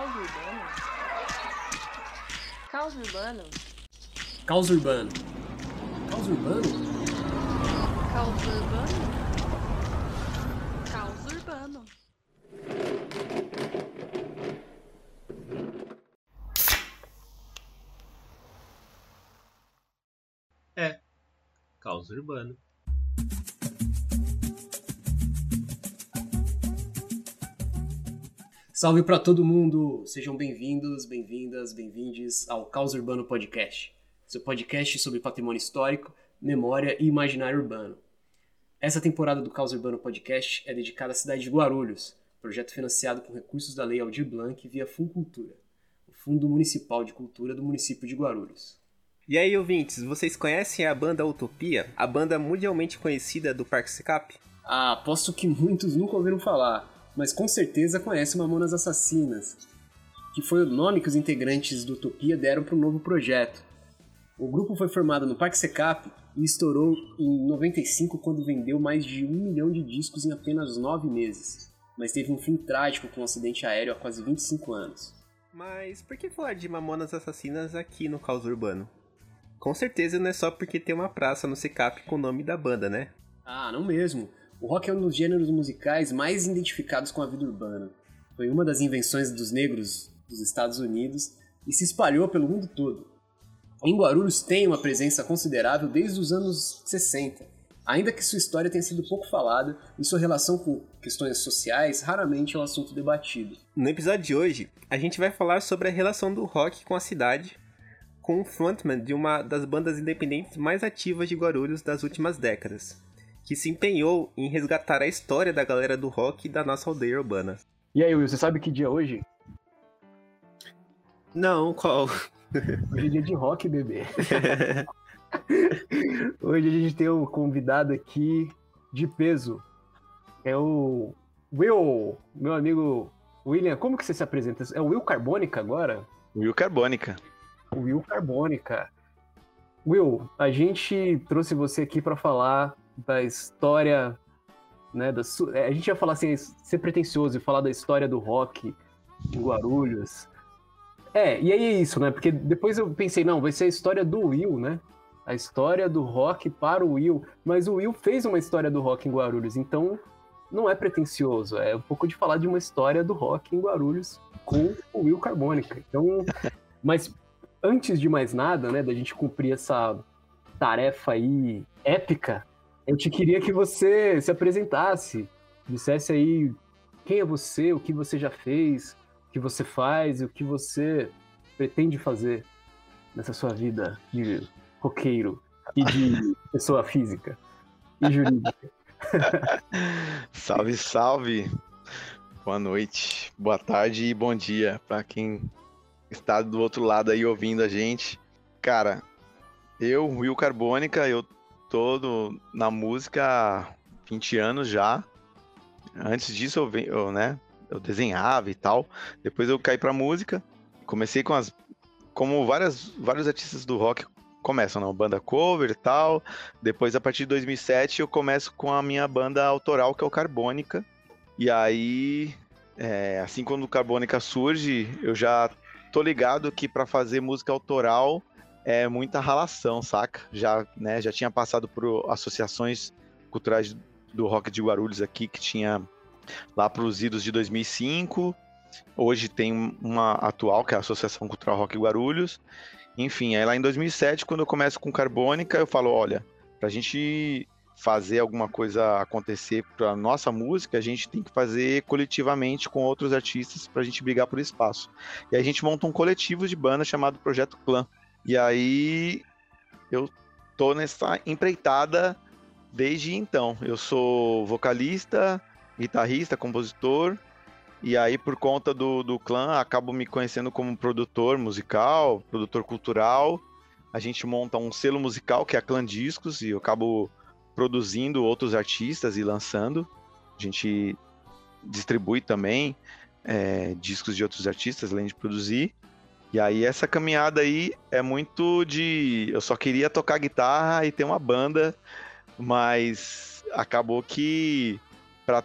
Caos urbano? Caos urbano? Caos urbano. Caos urbano? Caos urbano? Caos urbano. É. Caos urbano. Salve para todo mundo! Sejam bem-vindos, bem-vindas, bem-vindes ao Caos Urbano Podcast, seu podcast sobre patrimônio histórico, memória e imaginário urbano. Essa temporada do Caos Urbano Podcast é dedicada à cidade de Guarulhos, projeto financiado com recursos da Lei Aldir Blanc via Funcultura, o Fundo Municipal de Cultura do município de Guarulhos. E aí, ouvintes, vocês conhecem a banda Utopia, a banda mundialmente conhecida do Parque Secap? Ah, aposto que muitos nunca ouviram falar, mas com certeza conhecem Mamonas Assassinas, que foi o nome que os integrantes do Utopia deram para o novo projeto. O grupo foi formado no Parque Secap e estourou em 95 quando vendeu mais de um milhão de discos em apenas nove meses, mas teve um fim trágico com um acidente aéreo há quase 25 anos. Mas por que falar de Mamonas Assassinas aqui no Caos Urbano? Com certeza não é só porque tem uma praça no Secap com o nome da banda, né? Ah, não mesmo. O rock é um dos gêneros musicais mais identificados com a vida urbana. Foi uma das invenções dos negros dos Estados Unidos e se espalhou pelo mundo todo. Em Guarulhos tem uma presença considerável desde os anos 60, ainda que sua história tenha sido pouco falada e sua relação com questões sociais raramente é um assunto debatido. No episódio de hoje, a gente vai falar sobre a relação do rock com a cidade, com o frontman de uma das bandas independentes mais ativas de Guarulhos das últimas décadas, que se empenhou em resgatar a história da galera do rock da nossa aldeia urbana. E aí, Will, você sabe que dia é hoje? Não, qual? Hoje é dia de rock, bebê. hoje a gente tem um convidado aqui de peso. É o Will, meu amigo William. Como que você se apresenta? É o Will Carbônica agora? Will Carbônica. Will Carbônica. Will, a gente trouxe você aqui para falar da história, né? Da su... A gente ia falar assim, ser pretencioso e falar da história do rock em Guarulhos. É, e aí é isso, né? Porque depois eu pensei, não, vai ser a história do Will, né? A história do rock para o Will. Mas o Will fez uma história do rock em Guarulhos, então não é pretencioso, é um pouco de falar de uma história do rock em Guarulhos com o Will Carbônica. Então, mas antes de mais nada, né, da gente cumprir essa tarefa aí épica, eu te queria que você se apresentasse, dissesse aí quem é você, o que você já fez, o que você faz e o que você pretende fazer nessa sua vida de roqueiro e de pessoa física e jurídica. salve, salve! Boa noite, boa tarde e bom dia para quem está do outro lado aí ouvindo a gente. Cara, eu, Will Carbônica, eu tô na música há 20 anos já. Antes disso eu, eu, né, eu desenhava e tal. Depois eu caí pra música. Comecei com as. Como várias, vários artistas do rock começam, não? Banda cover e tal. Depois, a partir de 2007, eu começo com a minha banda autoral, que é o Carbônica. E aí, é, assim quando o Carbônica surge, eu já tô ligado que para fazer música autoral é muita ralação, saca? Já, né, já tinha passado por associações culturais do rock de Guarulhos aqui, que tinha lá para os idos de 2005. Hoje tem uma atual, que é a Associação Cultural Rock Guarulhos. Enfim, aí lá em 2007, quando eu começo com Carbônica, eu falo, olha, para a gente fazer alguma coisa acontecer para nossa música, a gente tem que fazer coletivamente com outros artistas para a gente brigar por espaço. E aí a gente monta um coletivo de banda chamado Projeto Clã. E aí eu tô nessa empreitada desde então. Eu sou vocalista, guitarrista, compositor, e aí por conta do, do clã acabo me conhecendo como produtor musical, produtor cultural. A gente monta um selo musical que é a Clã Discos e eu acabo produzindo outros artistas e lançando. A gente distribui também é, discos de outros artistas, além de produzir. E aí essa caminhada aí é muito de. Eu só queria tocar guitarra e ter uma banda, mas acabou que para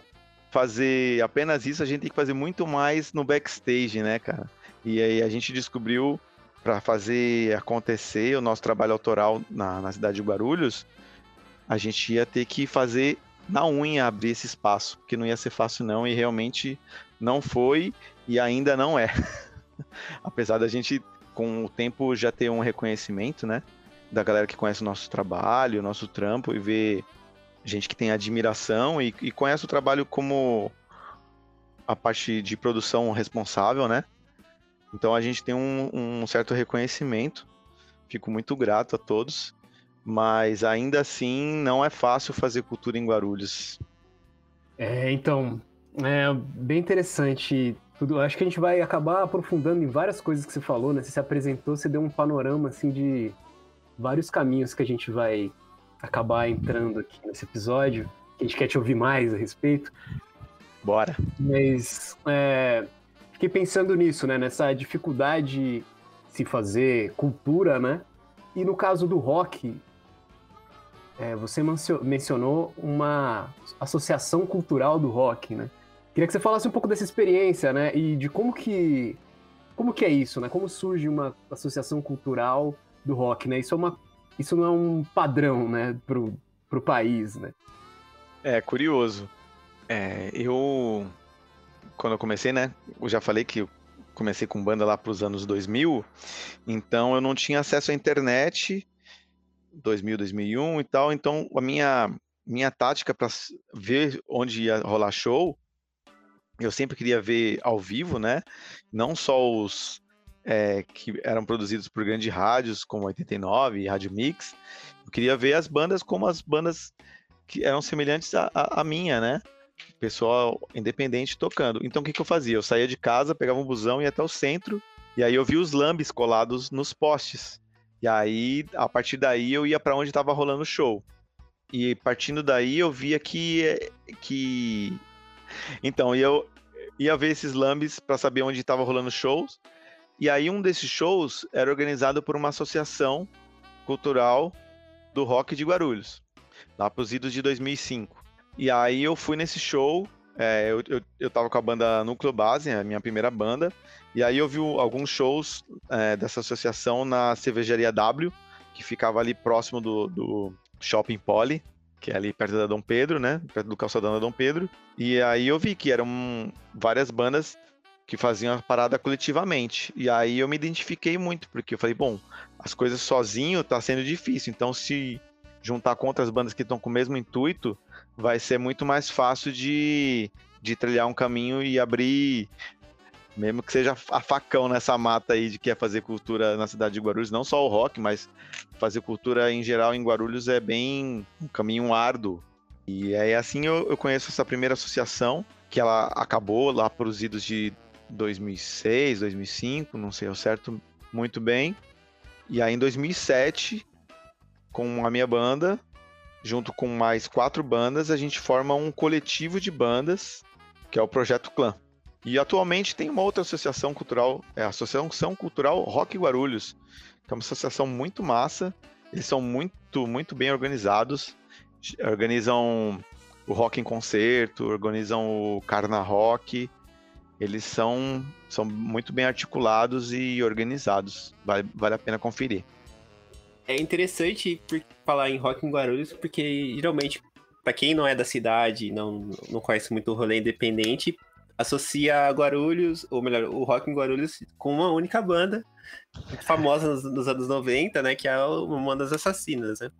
fazer apenas isso, a gente tem que fazer muito mais no backstage, né, cara? E aí a gente descobriu para fazer acontecer o nosso trabalho autoral na, na cidade de Guarulhos, a gente ia ter que fazer na unha abrir esse espaço, que não ia ser fácil não, e realmente não foi e ainda não é. Apesar da gente, com o tempo, já ter um reconhecimento, né? Da galera que conhece o nosso trabalho, o nosso trampo e ver gente que tem admiração e, e conhece o trabalho como a parte de produção responsável, né? Então a gente tem um, um certo reconhecimento. Fico muito grato a todos mas ainda assim não é fácil fazer cultura em Guarulhos. É, então, é bem interessante tudo. Acho que a gente vai acabar aprofundando em várias coisas que você falou, né? Você se apresentou, você deu um panorama assim de vários caminhos que a gente vai acabar entrando aqui nesse episódio. A gente quer te ouvir mais a respeito. Bora. Mas é, fiquei pensando nisso, né? Nessa dificuldade de se fazer cultura, né? E no caso do rock, é, você mencionou uma associação cultural do rock, né? Queria que você falasse um pouco dessa experiência, né? E de como que como que é isso, né? Como surge uma associação cultural do rock, né? Isso é uma isso não é um padrão, né, pro, pro país, né? É curioso. É, eu quando eu comecei, né? Eu já falei que eu comecei com banda lá para os anos 2000, então eu não tinha acesso à internet 2000, 2001 e tal. Então, a minha, minha tática para ver onde ia rolar show, eu sempre queria ver ao vivo, né? Não só os é, que eram produzidos por grandes rádios, como 89 e Rádio Mix. Eu queria ver as bandas como as bandas que eram semelhantes à, minha, né? Pessoal independente tocando. Então, o que, que eu fazia? Eu saía de casa, pegava um busão, ia até o centro, e aí eu via os lambes colados nos postes. E aí, a partir daí, eu ia para onde estava rolando o show. E partindo daí, eu via que. que... Então, eu ia ver esses lambes para saber onde estava rolando shows. E aí, um desses shows era organizado por uma associação cultural do rock de Guarulhos, lá para os idos de 2005. E aí, eu fui nesse show. É, eu, eu, eu tava com a banda Núcleo Base, a minha primeira banda, e aí eu vi alguns shows é, dessa associação na cervejaria W, que ficava ali próximo do, do Shopping Poli, que é ali perto da Dom Pedro, né? Perto do calçadão da Dom Pedro. E aí eu vi que eram várias bandas que faziam a parada coletivamente. E aí eu me identifiquei muito, porque eu falei, bom, as coisas sozinho tá sendo difícil, então se juntar com outras bandas que estão com o mesmo intuito, vai ser muito mais fácil de, de trilhar um caminho e abrir mesmo que seja a facão nessa mata aí de que é fazer cultura na cidade de Guarulhos, não só o rock, mas fazer cultura em geral em Guarulhos é bem um caminho árduo. E aí assim eu, eu conheço essa primeira associação, que ela acabou lá para os idos de 2006, 2005, não sei ao certo muito bem. E aí em 2007, com a minha banda, junto com mais quatro bandas, a gente forma um coletivo de bandas, que é o Projeto Clã. E atualmente tem uma outra associação cultural, é a Associação Cultural Rock Guarulhos, que é uma associação muito massa. Eles são muito, muito bem organizados. Organizam o rock em concerto, organizam o Carna Rock. Eles são, são muito bem articulados e organizados. Vale, vale a pena conferir. É interessante falar em rock em Guarulhos, porque geralmente, para quem não é da cidade, não, não conhece muito o rolê independente, associa Guarulhos, ou melhor, o rock em Guarulhos com uma única banda, famosa nos, nos anos 90, né? Que é o Mamonas Assassinas, né?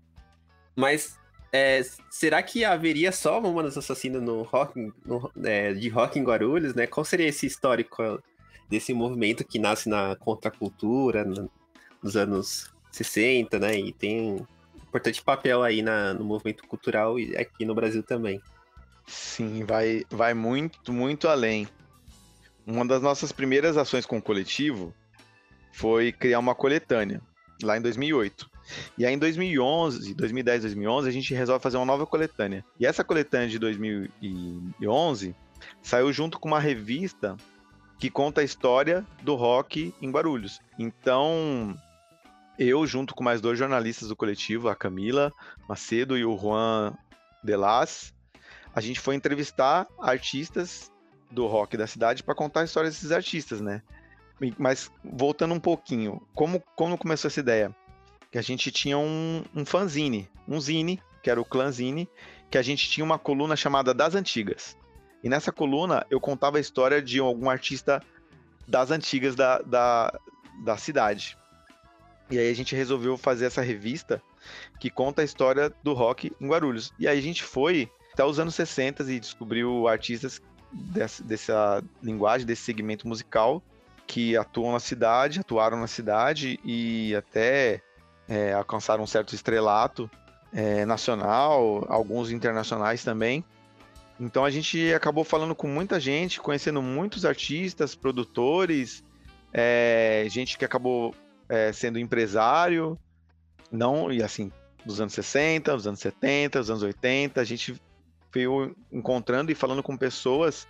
Mas é, será que haveria só Mamonas Assassinas no rock, no, é, de rock em Guarulhos, né? Qual seria esse histórico desse movimento que nasce na contracultura no, nos anos 60, né? E tem um importante papel aí na, no movimento cultural e aqui no Brasil também. Sim, vai, vai muito, muito além. Uma das nossas primeiras ações com o coletivo foi criar uma coletânea, lá em 2008. E aí em 2011, 2010, 2011, a gente resolve fazer uma nova coletânea. E essa coletânea de 2011 saiu junto com uma revista que conta a história do rock em Guarulhos. Então, eu, junto com mais dois jornalistas do coletivo, a Camila Macedo e o Juan Delas, a gente foi entrevistar artistas do rock da cidade para contar a história desses artistas, né? Mas voltando um pouquinho, como, como começou essa ideia? Que a gente tinha um, um fanzine, um zine, que era o Clanzine, que a gente tinha uma coluna chamada Das Antigas. E nessa coluna eu contava a história de algum artista das antigas da, da, da cidade. E aí a gente resolveu fazer essa revista que conta a história do rock em Guarulhos. E aí a gente foi até os anos 60 e descobriu artistas dessa, dessa linguagem, desse segmento musical que atuam na cidade, atuaram na cidade e até é, alcançaram um certo estrelato é, nacional, alguns internacionais também. Então a gente acabou falando com muita gente, conhecendo muitos artistas, produtores, é, gente que acabou é, sendo empresário, não, e assim, dos anos 60, dos anos 70, dos anos 80, a gente veio encontrando e falando com pessoas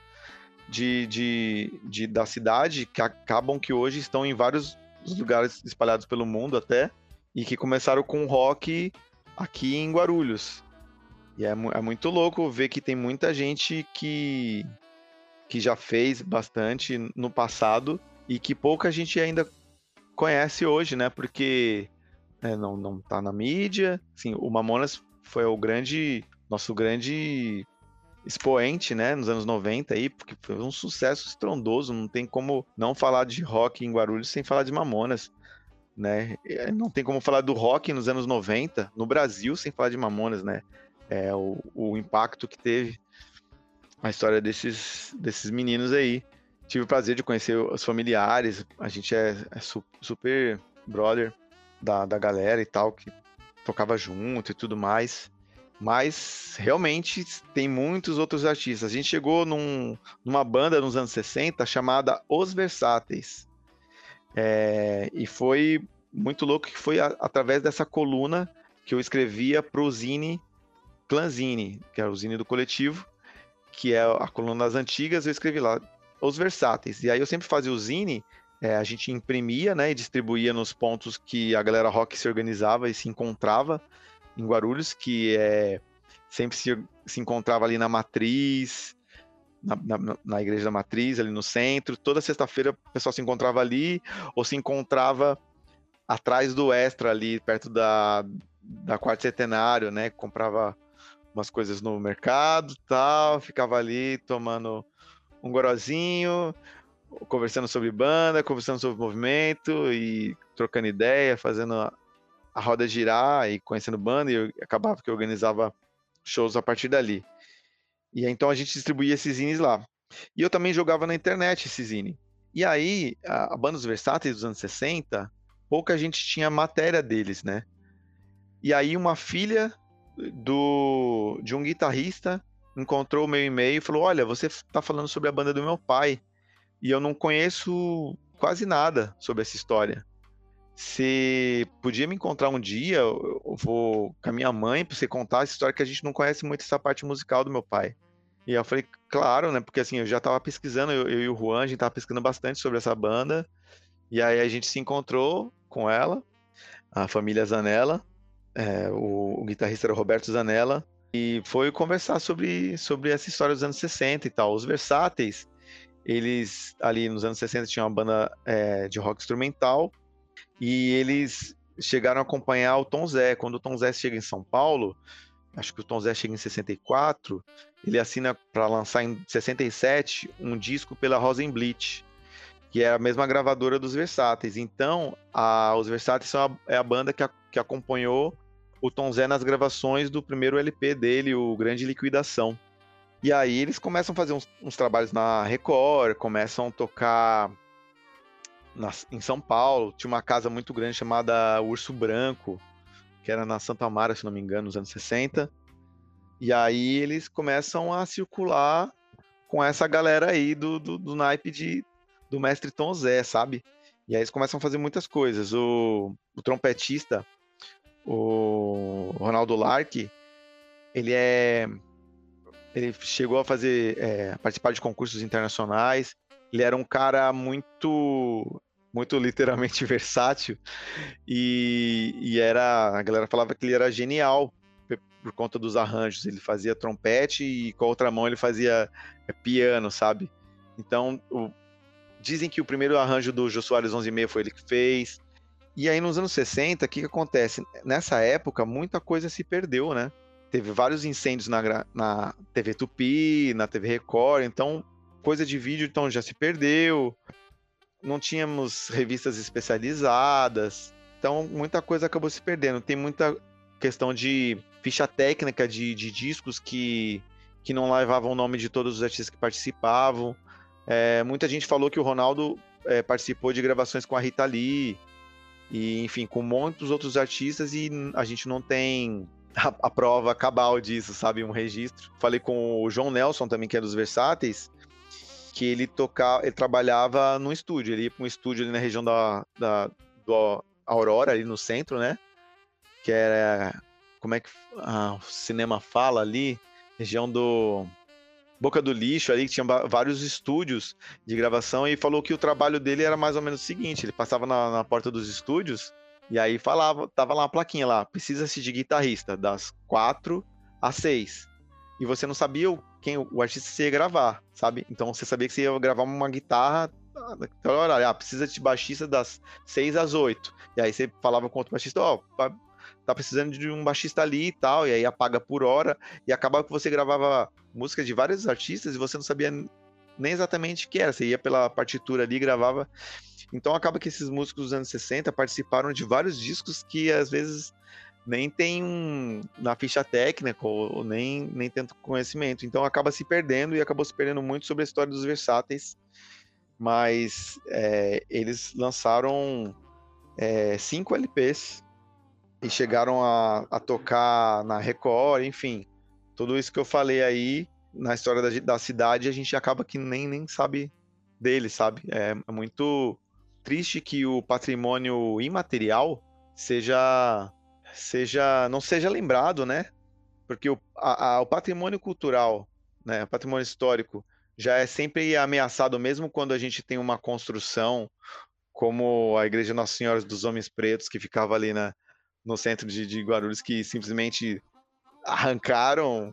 de, de, de- da cidade que acabam que hoje estão em vários lugares espalhados pelo mundo até, e que começaram com rock aqui em Guarulhos. E é, é muito louco ver que tem muita gente que, que já fez bastante no passado e que pouca gente ainda conhece hoje, né? Porque né, não, não tá na mídia. Assim, o Mamonas foi o grande, nosso grande expoente, né, nos anos 90 aí, porque foi um sucesso estrondoso, não tem como não falar de rock em Guarulhos sem falar de Mamonas, né? É, Não tem como falar do rock nos anos 90 no Brasil sem falar de Mamonas, né? É o, o impacto que teve a história desses desses meninos aí. Tive o prazer de conhecer os familiares, a gente é, é su- super brother da, da galera e tal, que tocava junto e tudo mais. Mas realmente tem muitos outros artistas. A gente chegou num- numa banda nos anos 60 chamada Os Versáteis. É, e foi muito louco que foi a- através dessa coluna que eu escrevia pro Zine Clanzine, que é o Zine do coletivo, que é a coluna das antigas, eu escrevi lá Os Versáteis. E aí eu sempre fazia o Zine, é, a gente imprimia né, e distribuía nos pontos que a galera rock se organizava e se encontrava em Guarulhos, que é sempre se, se encontrava ali na Matriz, na, na, na Igreja da Matriz, ali no centro. Toda sexta-feira o pessoal se encontrava ali, ou se encontrava atrás do Extra, ali perto da, da Quarto Centenário, né? Comprava umas coisas no mercado tal, ficava ali tomando um gorozinho, conversando sobre banda, conversando sobre movimento e trocando ideia, fazendo a, roda girar e conhecendo banda, e eu acabava que eu organizava shows a partir dali. E então a gente distribuía esses zines lá. E eu também jogava na internet esse zine. E aí, a, a banda dos versáteis dos anos 60, pouca gente tinha matéria deles, né? E aí uma filha do de um guitarrista encontrou o meu e-mail e falou: "Olha, você está falando sobre a banda do meu pai e eu não conheço quase nada sobre essa história. Você podia me encontrar um dia, eu vou com a minha mãe para você contar essa história que a gente não conhece muito essa parte musical do meu pai". E eu falei: "Claro, né? Porque assim, eu já estava pesquisando, eu, eu e o Juan, a gente estava pesquisando bastante sobre essa banda. E aí a gente se encontrou com ela, a família Zanella, é, o, o guitarrista era o Roberto Zanella, e foi conversar sobre, sobre essa história dos anos 60 e tal. Os Versáteis, eles ali nos anos 60 tinham uma banda é, de rock instrumental, e eles chegaram a acompanhar o Tom Zé. Quando o Tom Zé chega em São Paulo, acho que o Tom Zé chega em 64, ele assina para lançar em 67 um disco pela Rosenblit, que é a mesma gravadora dos Versáteis. Então, a, os Versáteis são a, é a banda que, a, que acompanhou o Tom Zé nas gravações do primeiro LP dele, o Grande Liquidação. E aí eles começam a fazer uns, uns trabalhos na Record, começam a tocar na, em São Paulo. Tinha uma casa muito grande chamada Urso Branco, que era na Santa Mara, se não me engano, nos anos 60. E aí eles começam a circular com essa galera aí do, do, do naipe de, do mestre Tom Zé, sabe? E aí eles começam a fazer muitas coisas. O, o trompetista, o Ronaldo Lark, ele é. Ele chegou a fazer. É, participar de concursos internacionais. Ele era um cara muito. Muito literalmente versátil. E, e era. A galera falava que ele era genial por conta dos arranjos. Ele fazia trompete e com a outra mão ele fazia é, piano, sabe? Então, o... dizem que o primeiro arranjo do Jô Soares 11 e foi ele que fez. E aí nos anos 60, o que, que acontece? Nessa época, muita coisa se perdeu, né? Teve vários incêndios na, na TV Tupi, na TV Record, então coisa de vídeo então já se perdeu. Não tínhamos revistas especializadas, então muita coisa acabou se perdendo. Tem muita questão de ficha técnica de, de discos que, que não levavam o nome de todos os artistas que participavam. É, muita gente falou que o Ronaldo é, participou de gravações com a Rita Lee, e enfim, com muitos outros artistas, e a gente não tem a, a, prova cabal disso, sabe? Um registro. Falei com o João Nelson também, que é dos Versáteis, que ele tocava, ele trabalhava num estúdio, ele ia para um estúdio ali na região da, da do Aurora, ali no centro, né? Que era, como é que ah, o cinema fala ali? Região do Boca do Lixo ali, que tinha vários estúdios de gravação, e falou que o trabalho dele era mais ou menos o seguinte: ele passava na, na porta dos estúdios e aí falava, tava lá uma plaquinha lá, precisa-se de guitarrista, das quatro às seis. E você não sabia quem o artista ia gravar, sabe? Então você sabia que você ia gravar uma guitarra naquele horário. Ah, precisa de baixista das seis às oito. E aí você falava com outro baixista, ó, oh, tá precisando de um baixista ali e tal, e aí apaga por hora, e acabava que você gravava música de vários artistas e você não sabia nem exatamente o que era, você ia pela partitura ali gravava. Então acaba que esses músicos dos anos 60 participaram de vários discos que às vezes nem tem um, na ficha técnica ou, nem, nem tanto conhecimento. Então acaba se perdendo e acabou se perdendo muito sobre a história dos versáteis. Mas é, eles lançaram é, cinco LPs e chegaram a, a tocar na Record, enfim. Tudo isso que eu falei aí na história da, da cidade, a gente acaba que nem, nem sabe dele, sabe? É, é muito triste que o patrimônio imaterial seja, seja não seja lembrado, né? Porque o, a, a, o patrimônio cultural, né, o patrimônio histórico, já é sempre ameaçado, mesmo quando a gente tem uma construção como a Igreja Nossa Senhora dos Homens Pretos, que ficava ali na, no centro de, de Guarulhos, que simplesmente arrancaram,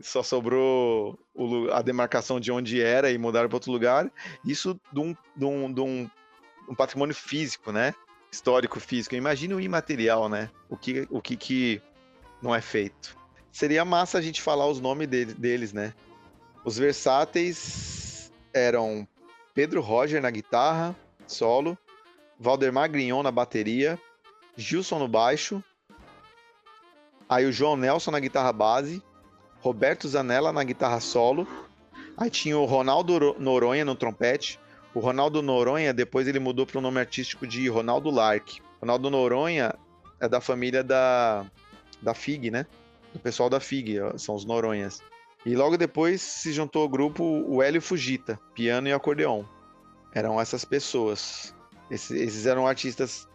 só sobrou o, a demarcação de onde era e mudaram para outro lugar. Isso de um, de um, de um um patrimônio físico, né? Histórico físico. Imagine o imaterial, né? O que, o que, que não é feito. Seria massa a gente falar os nomes dele, deles, né? Os versáteis eram Pedro Roger na guitarra, solo, Valdemar Grignon na bateria, Gilson no baixo, aí o João Nelson na guitarra base, Roberto Zanella na guitarra solo, aí tinha o Ronaldo Noronha no trompete, o Ronaldo Noronha, depois ele mudou para o nome artístico de Ronaldo Lark. Ronaldo Noronha é da família da, da FIG, né? Do pessoal da FIG, são os Noronhas. E logo depois se juntou ao grupo o Hélio Fujita, piano e acordeon. Eram essas pessoas. Esses, esses eram artistas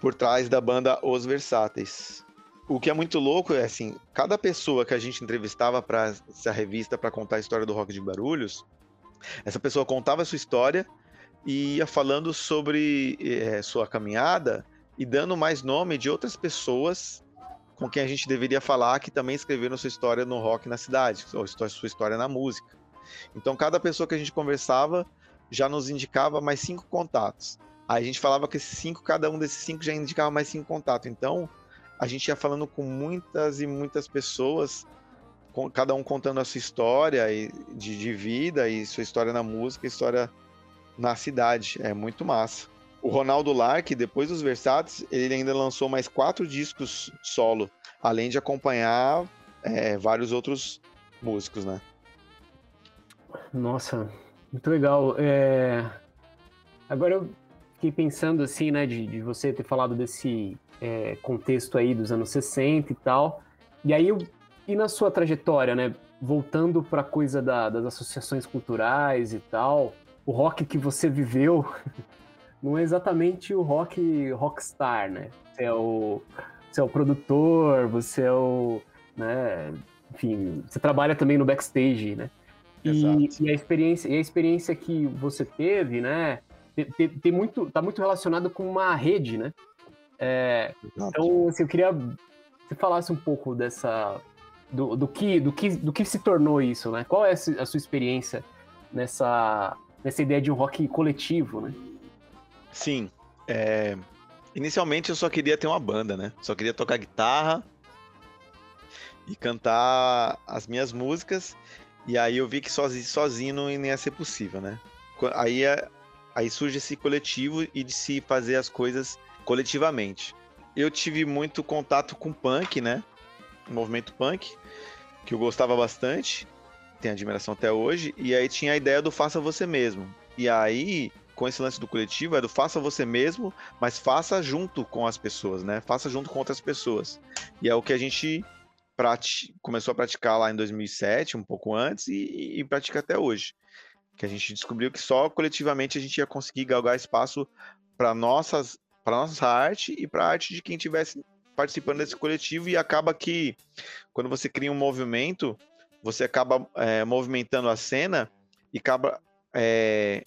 por trás da banda Os Versáteis. O que é muito louco é assim, cada pessoa que a gente entrevistava para essa revista para contar a história do rock de Barulhos, essa pessoa contava a sua história e ia falando sobre é, sua caminhada e dando mais nome de outras pessoas com quem a gente deveria falar que também escreveram sua história no rock na cidade, ou sua história na música. Então, cada pessoa que a gente conversava já nos indicava mais cinco contatos. Aí a gente falava que esses cinco, cada um desses cinco já indicava mais cinco contatos. Então, a gente ia falando com muitas e muitas pessoas cada um contando a sua história de, de vida e sua história na música, história na cidade. É muito massa. O Ronaldo Lark, depois dos Versáteis, ele ainda lançou mais quatro discos solo, além de acompanhar é, vários outros músicos, né? Nossa, muito legal. É... Agora eu fiquei pensando assim, né, de, de você ter falado desse é, contexto aí dos anos 60 e tal. E aí eu e na sua trajetória, né? Voltando para coisa da, das associações culturais e tal, o rock que você viveu não é exatamente o rock rockstar, né? Você é o, você é o produtor, você é o, né? Enfim, você trabalha também no backstage, né? E, e, a experiência, e a experiência que você teve, né? Tem, tem muito, tá muito relacionado com uma rede, né? É, então, assim, eu queria que você falasse um pouco dessa do, do, que, do, que, do que se tornou isso, né? Qual é a sua experiência nessa, nessa ideia de um rock coletivo, né? Sim. É... Inicialmente eu só queria ter uma banda, né? Só queria tocar guitarra e cantar as minhas músicas. E aí eu vi que sozinho, sozinho não ia ser possível, né? Aí, é, aí surge esse coletivo e de se fazer as coisas coletivamente. Eu tive muito contato com punk, né? O movimento punk, que eu gostava bastante, tenho admiração até hoje. E aí tinha a ideia do faça você mesmo. E aí com esse lance do coletivo é do faça você mesmo, mas faça junto com as pessoas, né? Faça junto com outras pessoas. E é o que a gente começou a praticar lá em 2007, um pouco antes, e, e pratica até hoje. Que a gente descobriu que só coletivamente a gente ia conseguir galgar espaço para nossas para nossa arte e para a arte de quem estivesse participando desse coletivo e acaba que quando você cria um movimento você acaba é, movimentando a cena e acaba é,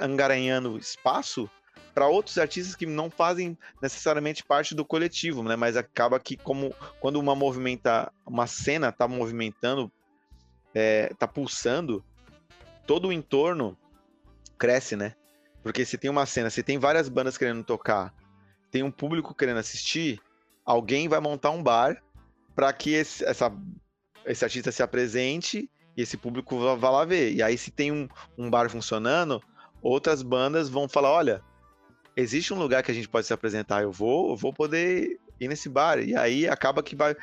angaranhando espaço para outros artistas que não fazem necessariamente parte do coletivo, né? Mas acaba que como quando uma movimenta, uma cena está movimentando, está é, pulsando, todo o entorno cresce, né? Porque se tem uma cena, se tem várias bandas querendo tocar, tem um público querendo assistir, alguém vai montar um bar para que esse, essa, esse artista se apresente e esse público vá lá ver. E aí, se tem um, um bar funcionando, outras bandas vão falar: olha, existe um lugar que a gente pode se apresentar, eu vou, eu vou poder ir nesse bar. E aí acaba que vai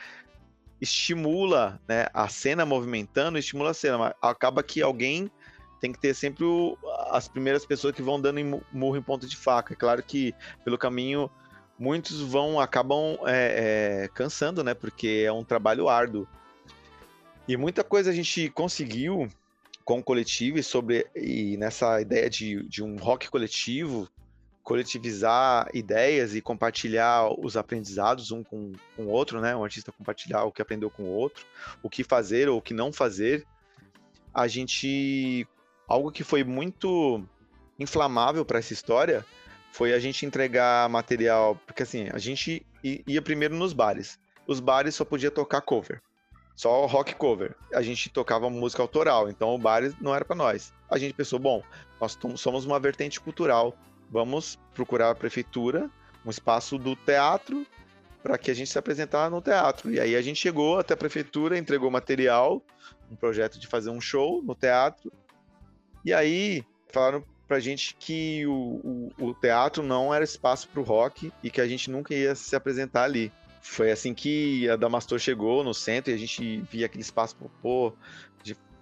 estimula né, a cena movimentando, estimula a cena, mas acaba que alguém tem que ter sempre o, as primeiras pessoas que vão dando em murro em ponta de faca. É claro que pelo caminho muitos vão acabam é, é, cansando, né? Porque é um trabalho árduo. E muita coisa a gente conseguiu com o coletivo e sobre e nessa ideia de, de um rock coletivo, coletivizar ideias e compartilhar os aprendizados um com, com o outro, né? Um artista compartilhar o que aprendeu com o outro, o que fazer ou o que não fazer. A gente algo que foi muito inflamável para essa história foi a gente entregar material, porque assim, a gente ia primeiro nos bares. Os bares só podia tocar cover só rock cover. A gente tocava música autoral, então o bar não era para nós. A gente pensou, bom, nós somos uma vertente cultural, vamos procurar a prefeitura, um espaço do teatro, para que a gente se apresentar no teatro. E aí a gente chegou até a prefeitura, entregou material, um projeto de fazer um show no teatro. E aí falaram pra gente que o, o, o teatro não era espaço para o rock e que a gente nunca ia se apresentar ali. Foi assim que a Damastor chegou no centro e a gente via aquele espaço, pô,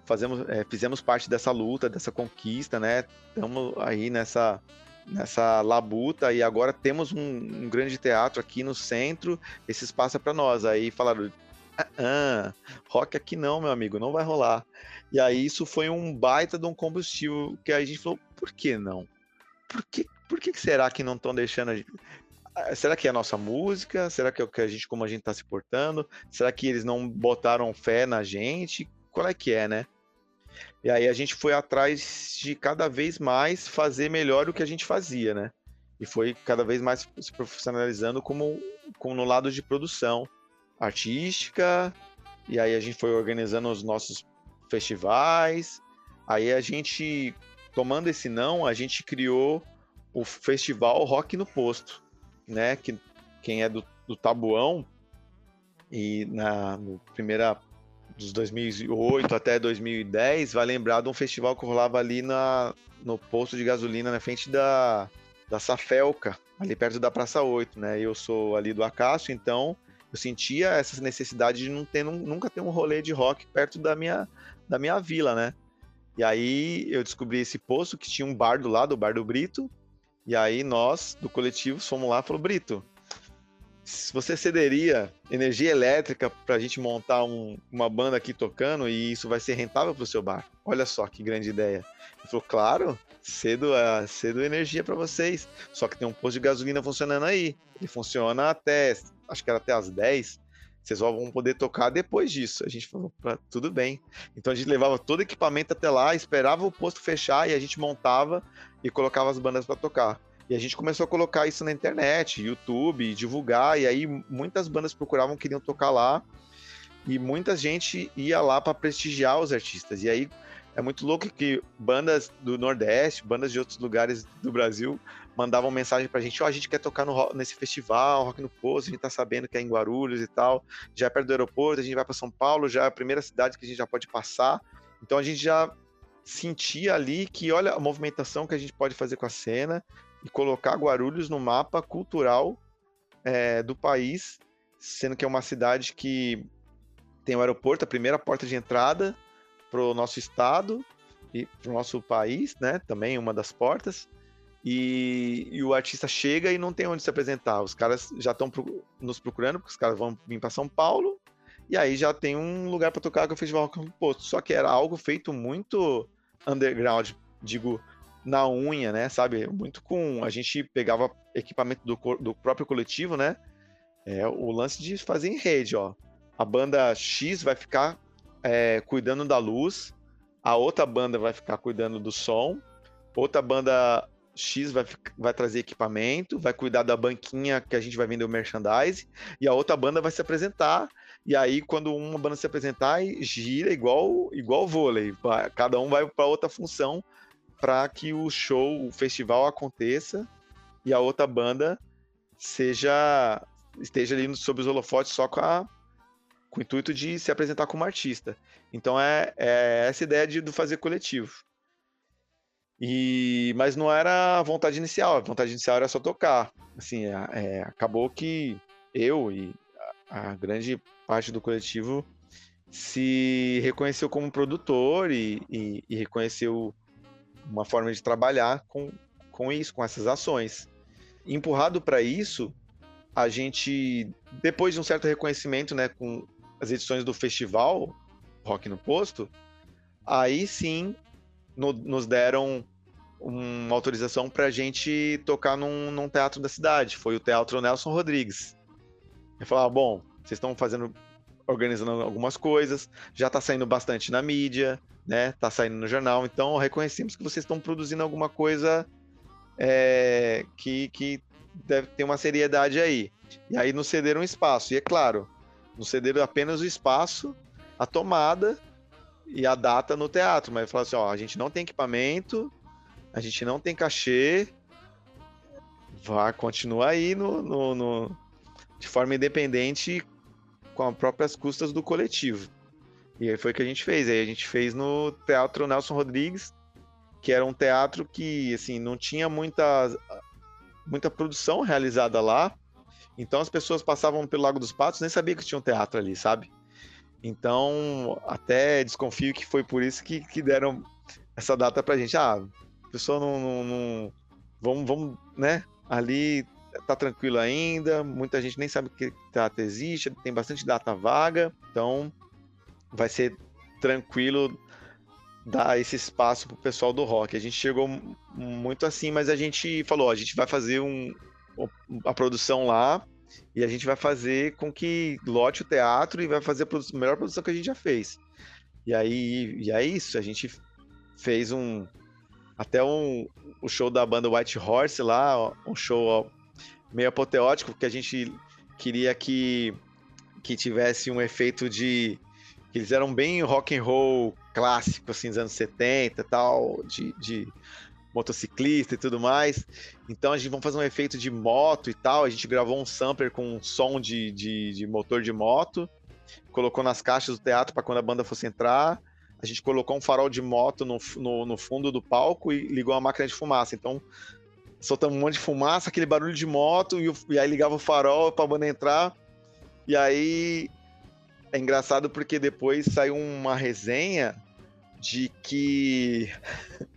fazemos, é, fizemos parte dessa luta, dessa conquista, né? Estamos aí nessa, nessa labuta e agora temos um, um, grande teatro aqui no centro, esse espaço é para nós. Aí falaram, ah, ah, rock aqui não, meu amigo, não vai rolar. E aí isso foi um baita de um combustível que a gente falou, por que não? Por que, por que será que não estão deixando a gente? Ah, será que é a nossa música? Será que é o que a gente, como a gente está se portando? Será que eles não botaram fé na gente? Qual é que é, né? E aí a gente foi atrás de cada vez mais fazer melhor o que a gente fazia, né? E foi cada vez mais se profissionalizando como, como no lado de produção artística. E aí a gente foi organizando os nossos festivais. Aí a gente, tomando esse não, a gente criou o festival Rock no Posto né? Que, quem é do, do Tabuão e na primeira dos 2008 até 2010 vai lembrar de um festival que rolava ali na, no posto de gasolina na frente da, da Safelca, ali perto da Praça 8, né? Eu sou ali do Acácio, então eu sentia essa necessidade de não ter, nunca ter um rolê de rock perto da minha, da minha vila, né? E aí eu descobri esse posto que tinha um bar do lado, o Bar do Brito, e aí nós, do coletivo, fomos lá e falou, Brito, você cederia energia elétrica para a gente montar um, uma banda aqui tocando e isso vai ser rentável para o seu bar? Olha só que grande ideia. Ele falou, claro, cedo, uh, cedo energia para vocês. Só que tem um posto de gasolina funcionando aí. Ele funciona até, acho que era até as 10. Vocês só vão poder tocar depois disso. A gente falou, tudo bem. Então a gente levava todo o equipamento até lá, esperava o posto fechar e a gente montava e colocava as bandas para tocar. E a gente começou a colocar isso na internet, YouTube, divulgar, e aí muitas bandas procuravam, queriam tocar lá. e muita gente ia lá para prestigiar os artistas. E aí é muito louco que bandas do Nordeste, bandas de outros lugares do Brasil mandavam mensagem pra gente, ó, a gente quer tocar no, nesse festival, Rock no Poço, a gente tá sabendo que é em Guarulhos e tal, já é perto do aeroporto, a gente vai para São Paulo, já é a primeira cidade que a gente já pode passar. Então a gente já sentia ali que olha a movimentação que a gente pode fazer com a cena e colocar Guarulhos no mapa cultural é, do país, sendo que é uma cidade que tem o aeroporto, a primeira porta de entrada para o nosso estado e para o nosso país, né? Também uma das portas. E, e, o artista chega e não tem onde se apresentar. Os caras já estão pro, nos procurando, porque os caras vão vir para São Paulo, e aí já tem um lugar para tocar com o Festival Posto. Só que era algo feito muito underground, digo, na unha, né? Sabe? Muito com. A gente pegava equipamento do, do próprio coletivo, né? É o lance de fazer em rede, ó. A banda X vai ficar é, cuidando da luz, a outra banda vai ficar cuidando do som, outra banda X vai, vai trazer equipamento, vai cuidar da banquinha que a gente vai vender o merchandise, e a outra banda vai se apresentar. E aí, quando uma banda se apresentar, gira igual igual vôlei. Cada um vai para outra função para que o show, o festival aconteça e a outra banda seja esteja ali sob os holofotes só com, a, com o intuito de se apresentar como artista. Então é, é essa ideia de do fazer coletivo. E, mas não era a vontade inicial, a vontade inicial era só tocar. Assim, é, é, acabou que eu e a, a, grande parte do coletivo se reconheceu como produtor e, e, e reconheceu uma forma de trabalhar com, com isso, com essas ações. Empurrado para isso, a gente, depois de um certo reconhecimento né, com as edições do festival Rock no Posto, aí sim no, nos deram uma autorização para a gente tocar num, num, teatro da cidade. Foi o Teatro Nelson Rodrigues. Eu falava, bom, vocês estão fazendo, organizando algumas coisas, já está saindo bastante na mídia, né? Tá saindo no jornal, então reconhecemos que vocês estão produzindo alguma coisa é, que, que deve ter uma seriedade aí. E aí nos cederam um espaço. E é claro, nos cederam apenas o espaço, a tomada e a data no teatro. Mas falaram assim: ó, a gente não tem equipamento, a gente não tem cachê, vai continuar aí no, no, no, de forma independente com as próprias custas do coletivo. E aí foi o que a gente fez. Aí a gente fez no Teatro Nelson Rodrigues, que era um teatro que assim não tinha muita muita produção realizada lá. Então as pessoas passavam pelo Lago dos Patos nem sabia que tinha um teatro ali, sabe? Então até desconfio que foi por isso que, que deram essa data pra gente. Ah, pessoa não, não, não, vamos, vamos, né? Ali tá tranquilo ainda, muita gente nem sabe que data existe, tem bastante data vaga, então vai ser tranquilo dar esse espaço pro pessoal do rock. A gente chegou muito assim, mas a gente falou, a gente vai fazer um, a produção lá e a gente vai fazer com que lote o teatro e vai fazer a melhor produção que a gente já fez. E aí, e é isso, a gente fez um, até um, o show da banda White Horse lá, um show meio apoteótico, porque a gente queria que, que tivesse um efeito de. que eles eram bem rock and roll clássico, assim, dos anos 70 tal, de, de motociclista e tudo mais. Então a gente vai fazer um efeito de moto e tal. A gente gravou um sampler com um som de, de, de motor de moto, colocou nas caixas do teatro para quando a banda fosse entrar a gente colocou um farol de moto no, no, no fundo do palco e ligou a máquina de fumaça. Então, soltamos um monte de fumaça, aquele barulho de moto, e, e aí ligava o farol para a banda entrar. E aí é engraçado porque depois saiu uma resenha de que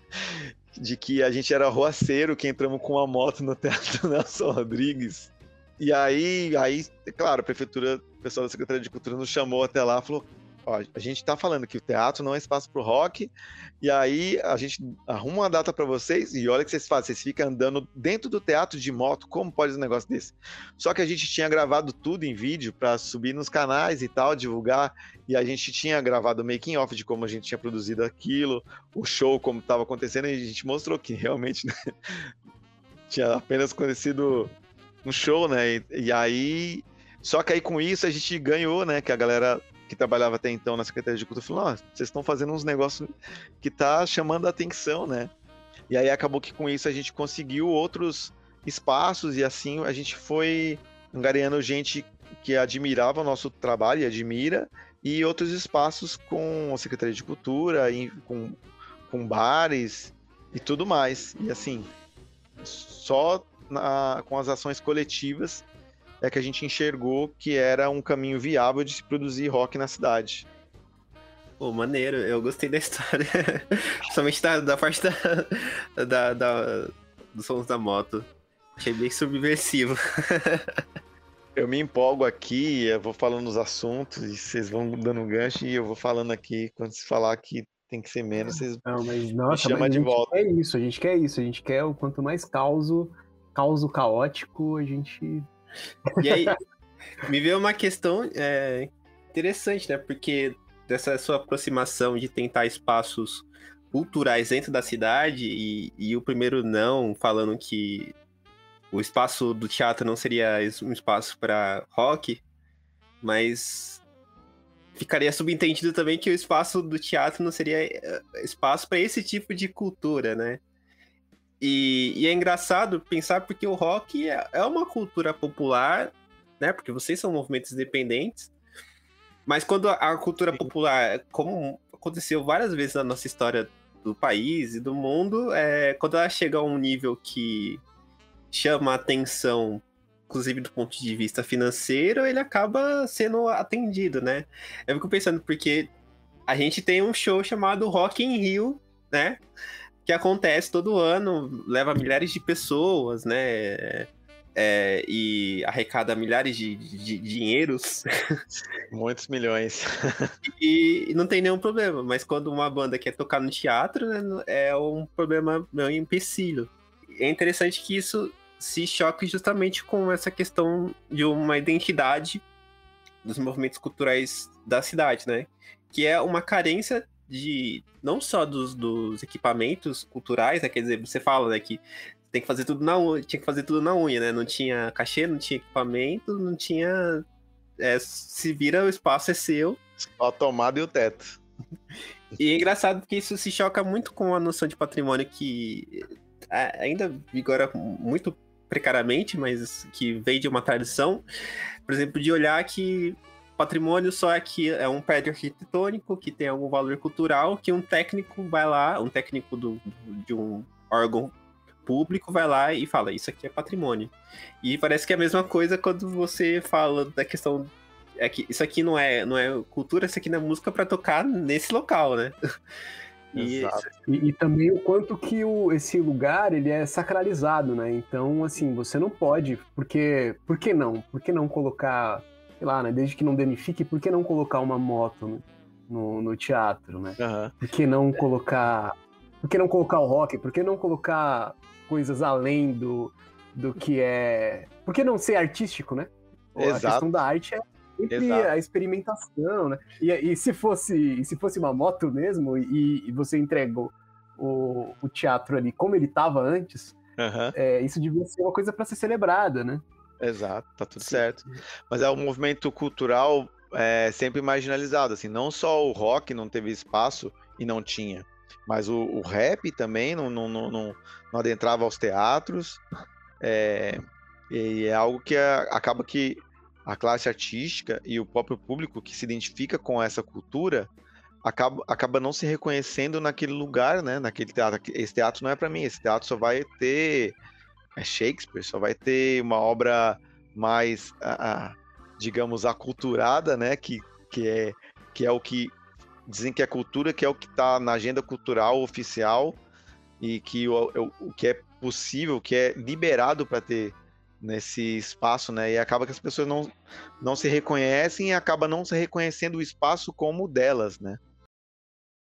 de que a gente era roaceiro que entramos com uma moto no Teatro Nelson Rodrigues. E aí, aí, claro, a prefeitura, o pessoal da Secretaria de Cultura nos chamou até lá, falou: ó, a gente está falando que o teatro não é espaço para o rock, e aí a gente arruma uma data para vocês, e olha o que vocês fazem, vocês ficam andando dentro do teatro de moto, como pode um negócio desse? Só que a gente tinha gravado tudo em vídeo para subir nos canais e tal, divulgar, e a gente tinha gravado o making off de como a gente tinha produzido aquilo, o show como estava acontecendo, e a gente mostrou que realmente né, tinha apenas acontecido um show, né? E, e aí só que aí com isso a gente ganhou, né? Que a galera que trabalhava até então na Secretaria de Cultura, falou: "Ó, vocês estão fazendo uns negócios que tá chamando a atenção, né?" E aí acabou que com isso a gente conseguiu outros espaços e assim a gente foi angariando gente que admirava o nosso trabalho e admira e outros espaços com a Secretaria de Cultura, com, com bares e tudo mais. E assim, só na- com as ações coletivas é que a gente enxergou que era um caminho viável de se produzir rock na cidade. Pô, maneiro, eu gostei da história. Principalmente da, da parte da, da, da- dos sons da moto. Achei bem subversivo. Eu me empolgo aqui, eu vou falando os assuntos e vocês vão dando um gancho e eu vou falando aqui. Quando se falar que tem que ser menos, vocês Não, mas nossa, chama mas de a gente volta. quer isso, a gente quer isso, a gente quer o quanto mais causo, causo caótico, a gente. E aí, me veio uma questão é, interessante, né? Porque dessa sua aproximação de tentar espaços culturais dentro da cidade e, e o primeiro não, falando que o espaço do teatro não seria um espaço para rock, mas ficaria subentendido também que o espaço do teatro não seria eh, espaço para esse tipo de cultura, né? E, e é engraçado pensar porque o rock é, é uma cultura popular, né? Porque vocês são movimentos independentes. Mas quando a, cultura popular, como aconteceu várias vezes na nossa história do país e do mundo, é, quando ela chega a um nível que chama a atenção, inclusive do ponto de vista financeiro, ele acaba sendo atendido, né? Eu fico pensando, porque a gente tem um show chamado Rock in Rio, né? Que acontece todo ano, leva milhares de pessoas, né? É, e arrecada milhares de, de- de dinheiros muitos milhões. e não tem nenhum problema. Mas quando uma banda quer tocar no teatro, né, é um problema meio empecilho. É interessante que isso se choque justamente com essa questão de uma identidade dos movimentos culturais da cidade, né? Que é uma carência de não só dos, dos equipamentos culturais, né? Quer dizer, você fala né, que tem que fazer tudo na unha, tinha que fazer tudo na unha, né? Não tinha cachê, não tinha equipamento, não tinha. é, se vira, o espaço é seu. Só a tomada e o teto. E é engraçado porque isso se choca muito com a noção de patrimônio que é, ainda vigora muito precariamente, mas que vem de uma tradição, por exemplo, de olhar que patrimônio só é que é um prédio arquitetônico que tem algum valor cultural, que um técnico vai lá, um técnico do, de um órgão público vai lá e fala, isso aqui é patrimônio. E parece que é a mesma coisa quando você fala da questão é que isso aqui não é, não é cultura, isso aqui não é música para tocar nesse local, né? E Exato. E, e também o quanto que o, esse lugar ele é sacralizado, né? Então, assim, você não pode, porque. Por que não? Por que não colocar, sei lá, né? Desde que não danifique, por que não colocar uma moto no, no, no teatro, né? Aham. Por que não colocar. Por que não colocar o rock? Por que não colocar coisas além do, do que é. Por que não ser artístico, né? A Exato. questão da arte é sempre Exato. a experimentação, né? E, e se fosse se fosse uma moto mesmo e, e você entregou o, o teatro ali como ele estava antes, Aham. é, isso devia ser uma coisa para ser celebrada, né? Exato, tá tudo Sim. certo. Mas é um movimento cultural é, sempre marginalizado, assim, não só o rock não teve espaço e não tinha, mas o, o rap também não, não, não, não, adentrava aos teatros, é, e é algo que é- acaba que a classe artística e o próprio público que se identifica com essa cultura acaba, acaba não se reconhecendo naquele lugar, né, naquele teatro. Esse teatro não é para mim, esse teatro só vai ter é Shakespeare, só vai ter uma obra mais, ah, ah, digamos, aculturada, né? Que, que, é, que é o que dizem que é cultura, que é o que está na agenda cultural oficial e que o, o, o que é possível, que é liberado para ter nesse espaço, né? E acaba que as pessoas não, não se reconhecem e acaba não se reconhecendo o espaço como delas, né?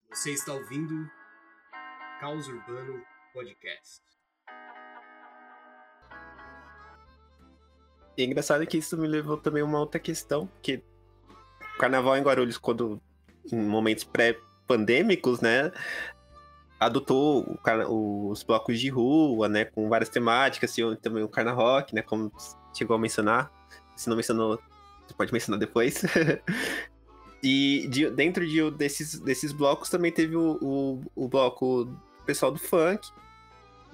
Você está ouvindo Caos Urbano Podcast. E é engraçado que isso me levou também a uma outra questão, que o carnaval em Guarulhos, quando em momentos pré-pandêmicos, né, adotou o os blocos de rua, né, com várias temáticas, e também o Carna Rock, né, como chegou a mencionar. Se não mencionou, você pode mencionar depois. E de- dentro de, desses, desses blocos também teve o, o, o bloco pessoal do funk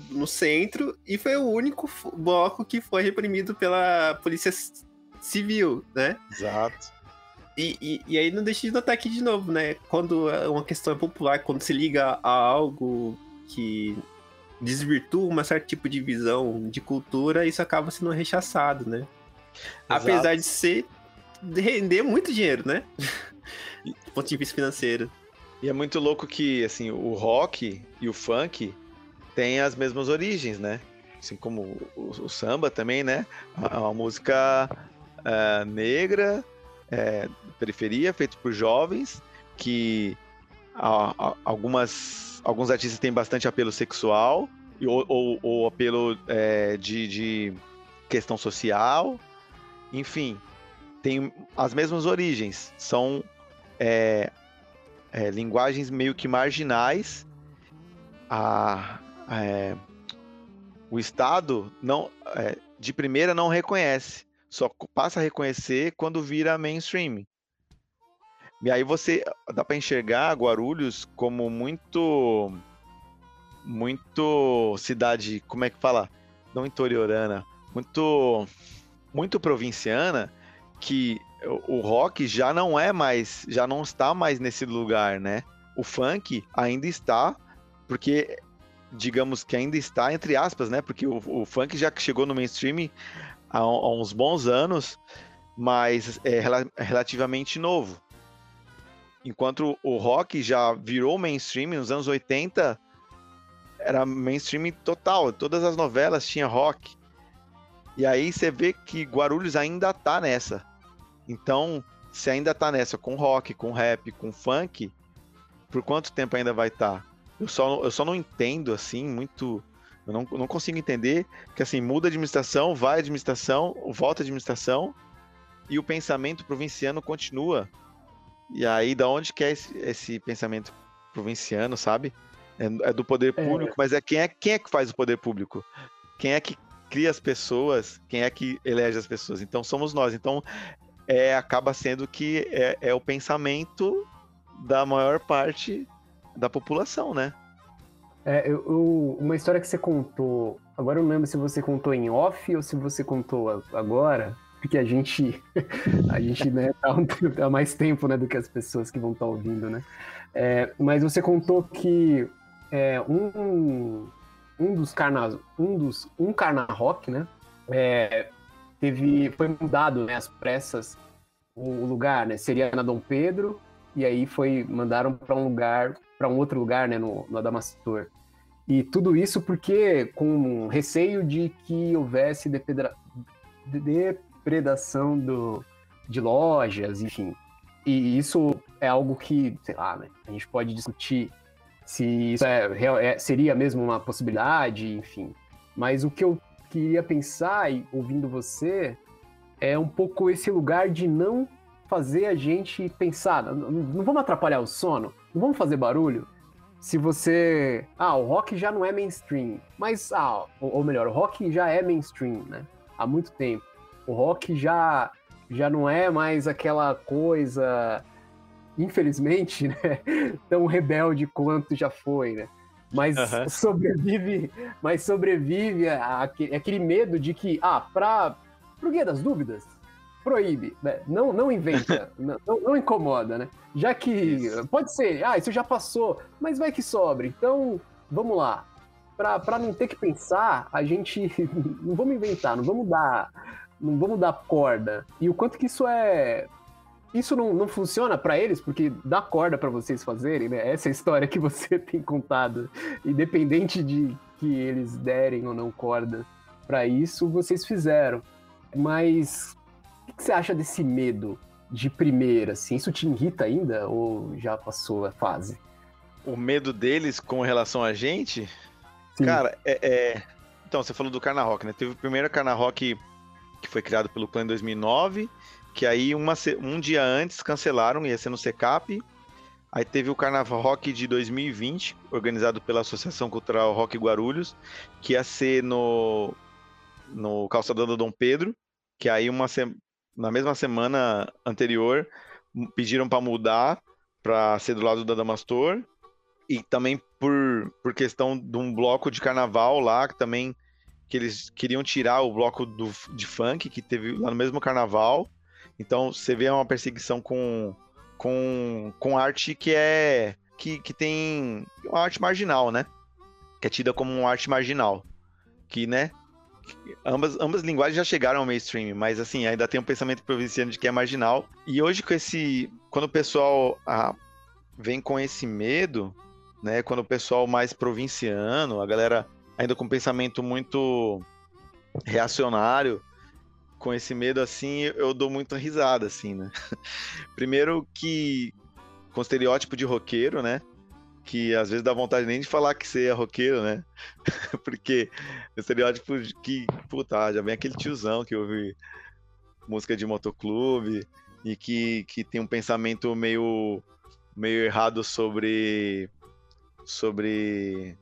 no centro e foi o único bloco que foi reprimido pela polícia civil, né? Exato. E, e, e aí não deixa de notar aqui de novo, né? Quando é uma questão é popular, quando se liga a algo que desvirtua um certo tipo de visão de cultura, isso acaba sendo rechaçado, né? Apesar de ser de render muito dinheiro, né? Do ponto de vista financeiro. E é muito louco que, assim, o rock e o funk têm as mesmas origens, né? Assim como o, o samba também, né? É uma música eh, negra, eh, periferia, feito por jovens, que a- a- algumas, alguns artistas têm bastante apelo sexual, ou, ou, ou apelo eh, de, de questão social, enfim, tem as mesmas origens, são eh, é, linguagens meio que marginais. A, é, o Estado não, é, de primeira não reconhece, só passa a reconhecer quando vira mainstream. E aí você dá para enxergar Guarulhos como muito, muito cidade, como é que fala? Não interiorana, muito, muito provinciana, que o rock já não é mais, já não está mais nesse lugar, né? O funk ainda está, porque digamos que ainda está entre aspas, né? Porque o, o funk já chegou no mainstream há, há uns bons anos, mas é rela- relativamente novo. Enquanto o rock já virou mainstream nos anos 80, era mainstream total, todas as novelas tinha rock. E aí você vê que Guarulhos ainda tá nessa. Então, se ainda tá nessa com rock, com rap, com funk, por quanto tempo ainda vai estar? Eu, só, eu só não entendo, assim, muito. Eu não, não consigo entender que, assim, muda a administração, vai administração, volta administração, e o pensamento provinciano continua. E aí, da onde que é esse, esse pensamento provinciano, sabe? É, é do poder É. público, mas é quem, é quem é que faz o poder público? Quem é que cria as pessoas? Quem é que elege as pessoas? Então, somos nós. Então, é, acaba sendo que é, é o pensamento da maior parte da população, né? É, eu- eu- uma história que você contou, agora eu não lembro se você contou em off ou se você contou agora, porque a gente, a gente né, tá um há mais tempo né, do que as pessoas que vão estar ouvindo, né? É, mas você contou que é, um, um dos carnas, um dos um carna rock, né? é, teve, foi mudado né, às pressas o lugar, né? Seria na Dom Pedro e aí foi mandaram para um lugar, para um outro lugar, né, no, no Adamastor. E tudo isso porque com receio de que houvesse depredra- de- depredação do, de lojas, enfim. E isso é algo que, sei lá, né, a gente pode discutir se isso é, é- seria mesmo uma possibilidade, enfim. Mas o que eu queria pensar, ouvindo você, é um pouco esse lugar de não fazer a gente pensar. Não, não vamos atrapalhar o sono? Não vamos fazer barulho? Se você. Ah, o rock já não é mainstream. Mas, ah, ou, ou melhor, o rock já é mainstream, né? Há muito tempo. O rock já, já não é mais aquela coisa, infelizmente, né? Tão rebelde quanto já foi, né? Mas Aham. sobrevive, mas sobrevive a- aque- aquele medo de que, ah, para pro guia das dúvidas, proíbe, né? não, não inventa, não, não- incomoda, né? Já que Isso. pode ser, ah, isso já passou, mas vai que sobra. Então, vamos lá. Pra, pra não ter que pensar, a gente não vamos inventar, não vamos dar, não vamos dar corda. E o quanto que isso é isso não, não funciona pra eles, porque dá corda pra vocês fazerem, né? Essa é história que você tem contado. Independente de que eles derem ou não corda pra isso, vocês fizeram. Mas o que você acha desse medo de primeira, assim? Isso te irrita ainda ou já passou a fase? O medo deles com relação a gente, Sim. cara, é, é- Então, você falou do Carna Rock, né? Teve o primeiro Carna Rock que foi criado pelo clã em 2009, que aí uma um dia antes cancelaram, ia ser no Secap. Aí teve o Carnaval Rock de 2020, organizado pela Associação Cultural Rock Guarulhos, que ia ser no, no Calçadão do Dom Pedro, que aí uma na mesma semana anterior pediram para mudar para ser do lado da Damastor e também por, por questão de um bloco de carnaval lá que também que eles queriam tirar o bloco do, de funk que teve lá no mesmo carnaval. Então você vê uma perseguição com, com, com arte que é que, que tem uma arte marginal, né? Que é tida como uma arte marginal. Que, né? Ambas, ambas linguagens já chegaram ao mainstream, mas assim, ainda tem um pensamento provinciano de que é marginal. E hoje, com esse. Quando o pessoal ah, vem com esse medo, né? Quando o pessoal mais provinciano, a galera ainda com um pensamento muito reacionário, com esse medo assim, eu dou muita risada, assim, né? Primeiro que com estereótipo de roqueiro, né? Que às vezes dá vontade nem de falar que você é roqueiro, né? Porque o estereótipo de que, puta, já vem aquele tiozão que ouve música de motoclube e que, que tem um pensamento meio, meio errado sobre, sobre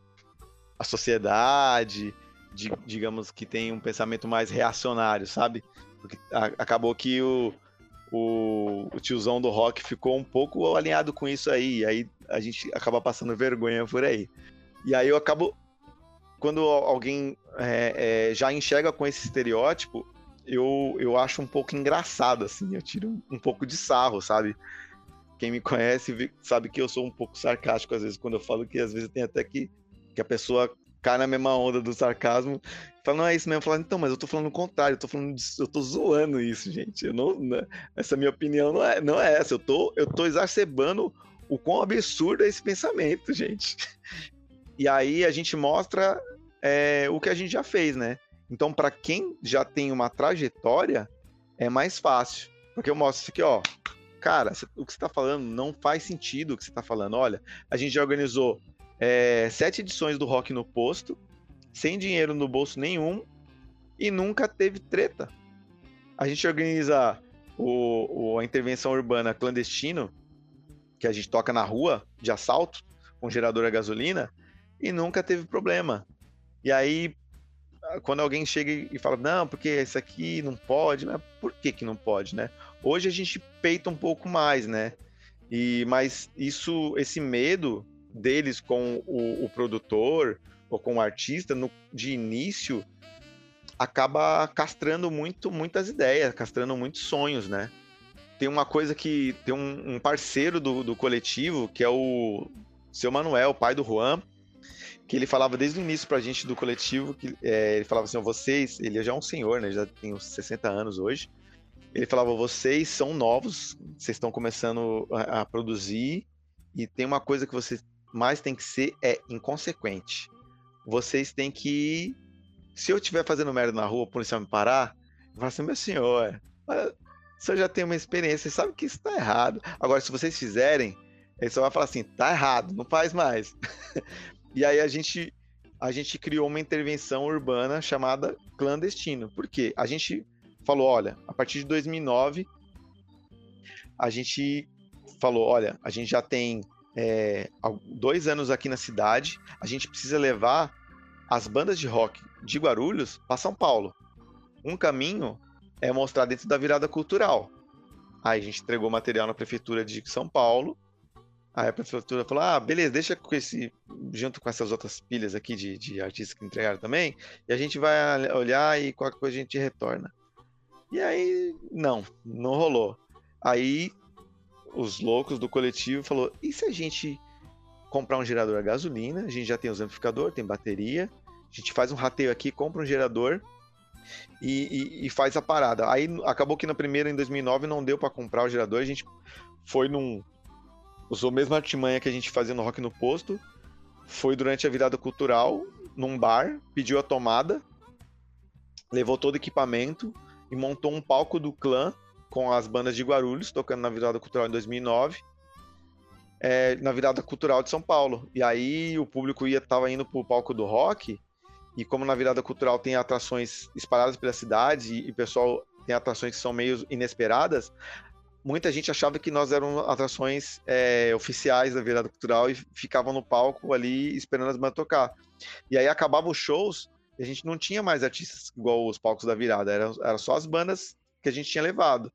a sociedade, de, digamos que tem um pensamento mais reacionário, sabe? Porque a, acabou que o, o, o, tiozão do rock ficou um pouco alinhado com isso aí, aí a gente acaba passando vergonha por aí. E aí eu acabo. Quando alguém é, é, já enxerga com esse estereótipo, eu, eu acho um pouco engraçado, assim, eu tiro um pouco de sarro, sabe? Quem me conhece sabe que eu sou um pouco sarcástico às vezes, quando eu falo que às vezes tem até que que a pessoa cai na mesma onda do sarcasmo, fala, não é isso mesmo, fala, então, mas eu tô falando o contrário, eu tô falando, de, eu tô zoando isso, gente, eu não, não, essa minha opinião não é, não é essa, eu tô, eu tô exacerbando o quão absurdo é esse pensamento, gente. E aí a gente mostra é, o que a gente já fez, né? Então, para quem já tem uma trajetória, é mais fácil, porque eu mostro isso aqui, ó, cara, o que você tá falando não faz sentido o que você tá falando, olha, a gente já organizou é, sete edições do Rock no Posto, sem dinheiro no bolso nenhum e nunca teve treta. A gente organiza o, o, a intervenção urbana clandestino, que a gente toca na rua de assalto, com gerador a gasolina, e nunca teve problema. E aí, quando alguém chega e fala, não, porque isso aqui não pode, mas por que, que não pode, né? Hoje a gente peita um pouco mais, né? E, mas isso, esse medo deles com o, o produtor ou com o artista no, de início acaba castrando muito muitas ideias, castrando muitos sonhos, né? Tem uma coisa que tem um, um parceiro do, do coletivo que é o seu Manuel, pai do Juan, que ele falava desde o início pra gente do coletivo, que é, ele falava assim, vocês, ele já é um senhor, né, já tem uns 60 anos hoje, ele falava, vocês são novos, vocês estão começando a, a produzir, e tem uma coisa que vocês mas tem que ser é inconsequente. Vocês têm que. Se eu estiver fazendo merda na rua, o policial me parar, eu falo assim, meu senhor, senhor já tem uma experiência, você sabe que isso tá errado. Agora, se vocês fizerem, ele só vai falar assim, tá errado, não faz mais. e aí a gente a gente criou uma intervenção urbana chamada clandestino. Por quê? A gente falou, olha, a partir de 2009 a gente falou, olha, a gente já tem é, dois anos aqui na cidade, a gente precisa levar as bandas de rock de Guarulhos para São Paulo. Um caminho é mostrar dentro da virada cultural. Aí a gente entregou material na prefeitura de São Paulo. Aí a prefeitura falou: ah, beleza, deixa com esse, junto com essas outras pilhas aqui de, de artistas que entregaram também, e a gente vai olhar e qualquer coisa a gente retorna. E aí, não, não rolou. Aí os loucos do coletivo falou: e se a gente comprar um gerador a gasolina? A gente já tem os amplificador, tem bateria, a gente faz um rateio aqui, compra um gerador e, e, e faz a parada. Aí acabou que na primeira, em 2009, não deu para comprar o gerador, a gente foi num. Usou a mesma artimanha que a gente fazia no Rock no Posto, foi durante a virada cultural, num bar, pediu a tomada, levou todo o equipamento e montou um palco do clã com as bandas de Guarulhos, tocando na Virada Cultural em 2009, é, na Virada Cultural de São Paulo. E aí o público ia tava indo pro palco do rock, e como na Virada Cultural tem atrações espalhadas pela cidade, e o pessoal tem atrações que são meio inesperadas, muita gente achava que nós éramos atrações é, oficiais da Virada Cultural e ficavam no palco ali esperando as bandas tocar. E aí acabavam os shows e a gente não tinha mais artistas igual os palcos da virada, era, era só as bandas que a gente tinha levado.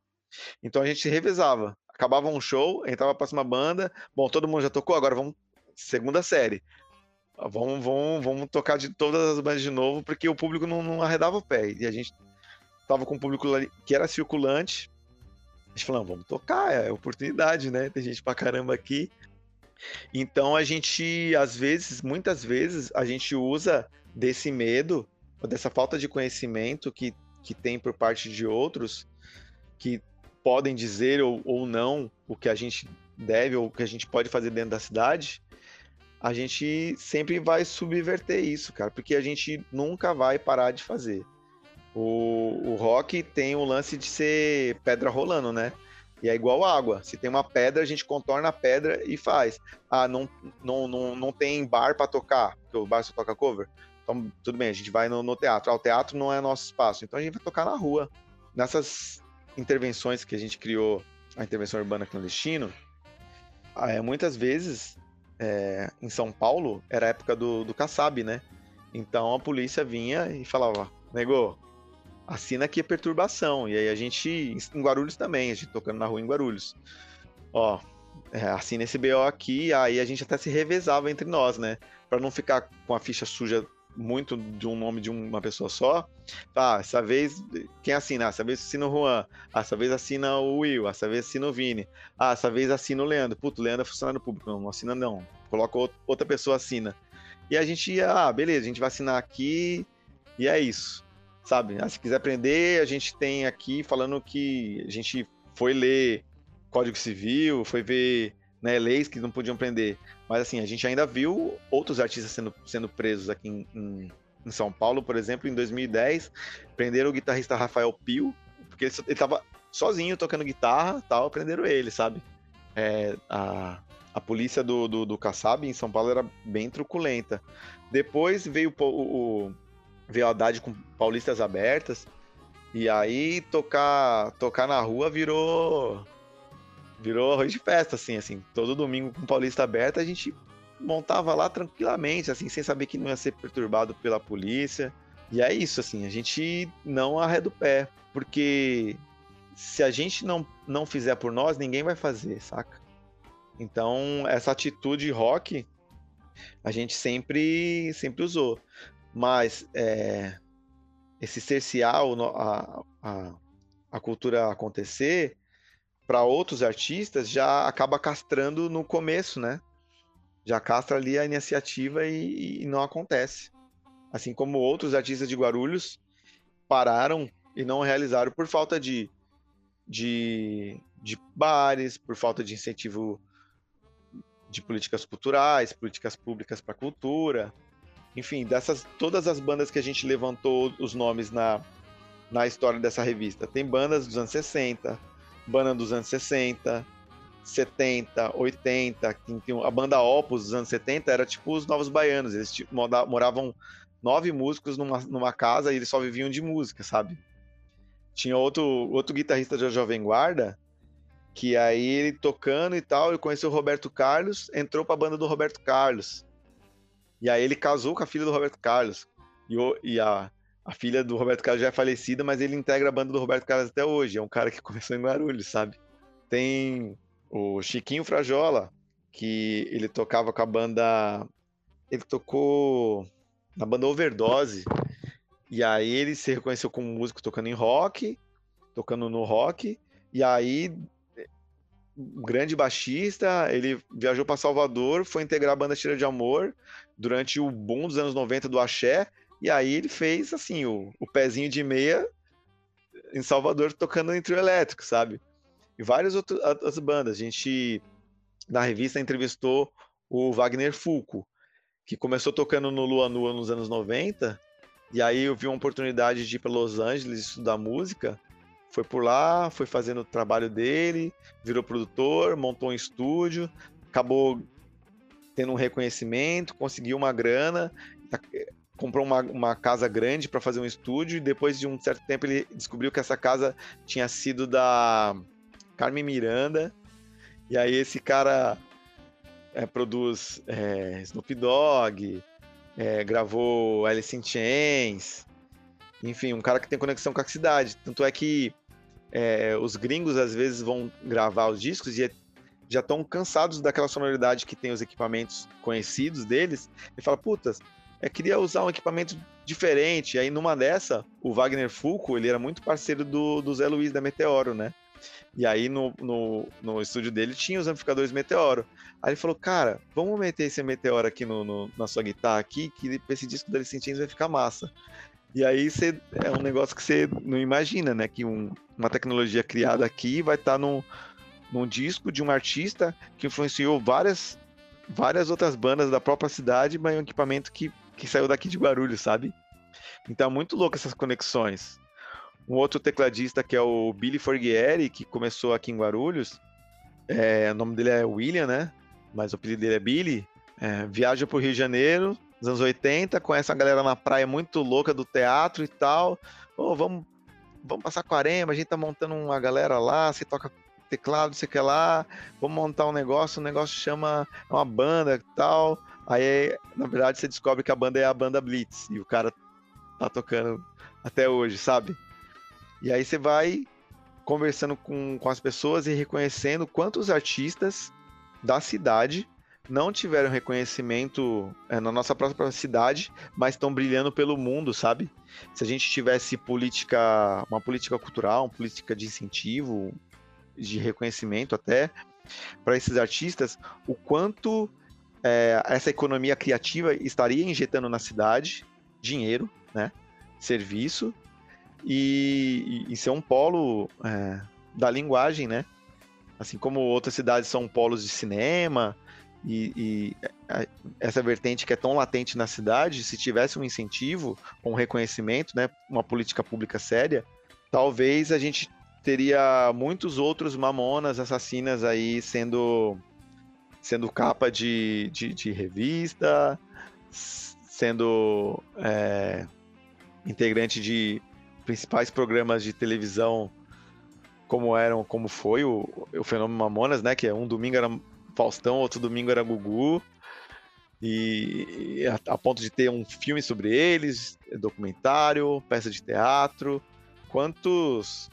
Então a gente se revezava. acabava um show, entrava a próxima banda. Bom, todo mundo já tocou, agora vamos. Segunda série. Vamos, vamos, vamos tocar de todas as bandas de novo, porque o público não, não arredava o pé. E a gente tava com um público que era circulante. A gente falou, vamos tocar, é oportunidade, né? Tem gente pra caramba aqui. Então a gente, às vezes, muitas vezes, a gente usa desse medo, dessa falta de conhecimento que, que tem por parte de outros, que podem dizer ou, ou não o que a gente deve ou o que a gente pode fazer dentro da cidade, a gente sempre vai subverter isso, cara, porque a gente nunca vai parar de fazer. O, o rock tem o lance de ser pedra rolando, né? E é igual água. Se tem uma pedra, a gente contorna a pedra e faz. Ah, não, não, não, não tem bar para tocar, porque o bar só toca cover. Então, tudo bem, a gente vai no, no teatro. Ah, o teatro não é nosso espaço, então a gente vai tocar na rua. Nessas intervenções que a gente criou, a intervenção urbana clandestino, é, muitas vezes é, em São Paulo era a época do, do Kassab, né? Então a polícia vinha e falava, nego, assina aqui a perturbação. E aí a gente, em Guarulhos também, a gente tocando na rua em Guarulhos. Ó, é, assina esse BO aqui, aí a gente até se revezava entre nós, né? Pra não ficar com a ficha suja muito de um nome de uma pessoa só. Ah, essa vez quem assina? Ah, essa vez assina o Juan. Ah, essa vez assina o Will. Essa vez assina o Vini. Ah, essa vez assina o Leandro. Puto, o Leandro é funcionário público. Não, não assina não. Coloca outra pessoa assina. E a gente ia, ah, beleza, a gente vai assinar aqui e é isso. Sabe? Ah, se quiser aprender, a gente tem aqui falando que a gente foi ler Código Civil, foi ver né, leis que não podiam prender. Mas assim, a gente ainda viu outros artistas sendo, sendo presos aqui em, em, em São Paulo, por exemplo, em 2010, prenderam o guitarrista Rafael Pio, porque ele, estava sozinho tocando guitarra tal, prenderam ele, sabe? É, a, a polícia do, do, do Kassab em São Paulo era bem truculenta. Depois veio o, o, veio a Haddad com Paulistas Abertas, e aí tocar, tocar na rua virou virou arroz de festa, assim, assim. Todo domingo com Paulista aberta, a gente montava lá tranquilamente, assim, sem saber que não ia ser perturbado pela polícia. E é isso, assim, a gente não arreda o pé, porque se a gente não, não fizer por nós, ninguém vai fazer, saca? Então, essa atitude rock a gente sempre, sempre usou. Mas é, esse cercear a, a, a cultura acontecer para outros artistas já acaba castrando no começo, né? Já castra ali a iniciativa e, e não acontece. Assim como outros artistas de Guarulhos pararam e não realizaram por falta de, de, de bares, por falta de incentivo de políticas culturais, políticas públicas para cultura. Enfim, dessas todas as bandas que a gente levantou os nomes na, na história dessa revista. Tem bandas dos anos 60, banda dos anos 60, 70, 80, a banda Opus dos anos 70 era tipo os Novos Baianos, eles tipo, moravam nove músicos numa, numa casa e eles só viviam de música, sabe? Tinha outro, outro guitarrista da Jovem Guarda, que aí ele tocando e tal, ele conheceu o Roberto Carlos, entrou pra banda do Roberto Carlos. E aí ele casou com a filha do Roberto Carlos. E, o, e a, a filha do Roberto Carlos já é falecida, mas ele integra a banda do Roberto Carlos até hoje. É um cara que começou em Guarulhos, sabe? Tem o Chiquinho Frajola, que ele tocava com a banda. Ele tocou na banda Overdose. E aí ele se reconheceu como músico tocando em rock, tocando no rock. E aí, um grande baixista, ele viajou para Salvador, foi integrar a banda Tira de Amor durante o boom dos anos 90 do Axé e aí ele fez, assim, o, o pezinho de meia em Salvador tocando em trio elétrico, sabe? E várias outras bandas. A gente, na revista, entrevistou o Wagner Fulco, que começou tocando no Lua Nua nos anos 90, e aí eu vi uma oportunidade de ir para Los Angeles estudar música. Foi por lá, foi fazendo o trabalho dele, virou produtor, montou um estúdio, acabou tendo um reconhecimento, conseguiu uma grana, comprou uma, uma casa grande para fazer um estúdio e depois de um certo tempo ele descobriu que essa casa tinha sido da Carmen Miranda e aí esse cara é, produz é, Snoop Dogg, é, gravou Alice in Chains, enfim, um cara que tem conexão com a cidade. Tanto é que é, os gringos às vezes vão gravar os discos e é- já estão cansados daquela sonoridade que tem os equipamentos conhecidos deles. E fala, putas, eu queria usar um equipamento diferente. Aí numa dessa, o Wagner Fulco, ele era muito parceiro do, do Zé Luiz da Meteoro, né? E aí no, no, no estúdio dele tinha os amplificadores Meteoro. Aí ele falou, cara, vamos meter esse Meteoro aqui no, no- na sua guitarra aqui, que esse disco da Centímetros vai ficar massa. E aí é um negócio que você não imagina, né? Que um- uma tecnologia criada aqui vai estar num, num disco de um artista que influenciou várias, várias outras bandas da própria cidade, mas é um equipamento que, que saiu daqui de Guarulhos, sabe? Então é muito louco essas conexões. Um outro tecladista que é o Billy Forghieri, que começou aqui em Guarulhos, é, o nome dele é William, né? Mas o apelido dele é Billy. É, viaja pro Rio de Janeiro, nos anos 80, conhece a galera na praia muito louca do teatro e tal. Ô, vamos, vamos passar Quarema, a gente tá montando uma galera lá, você toca teclado, você quer lá, vamos montar um negócio, o negócio chama é uma banda e tal. Aí, na verdade, você descobre que a banda é a banda Blitz e o cara tá tocando até hoje, sabe? E aí você vai conversando com, com as pessoas e reconhecendo quantos artistas da cidade não tiveram reconhecimento é, na nossa própria cidade, mas estão brilhando pelo mundo, sabe? Se a gente tivesse política, uma política cultural, uma política de incentivo, de reconhecimento até para esses artistas, o quanto é, essa economia criativa estaria injetando na cidade dinheiro, né? Serviço e, e, ser um polo é, da linguagem, né? Assim como outras cidades são polos de cinema e, e a- essa vertente que é tão latente na cidade, se tivesse um incentivo, um reconhecimento, né? Uma política pública séria, talvez a gente teria muitos outros mamonas assassinas aí sendo sendo capa de, de, de revista, sendo é, integrante de principais programas de televisão como eram, como foi o, o fenômeno Mamonas, né? Que é um domingo era Faustão, outro domingo era Gugu. E, e a, a ponto de ter um filme sobre eles, documentário, peça de teatro. Quantos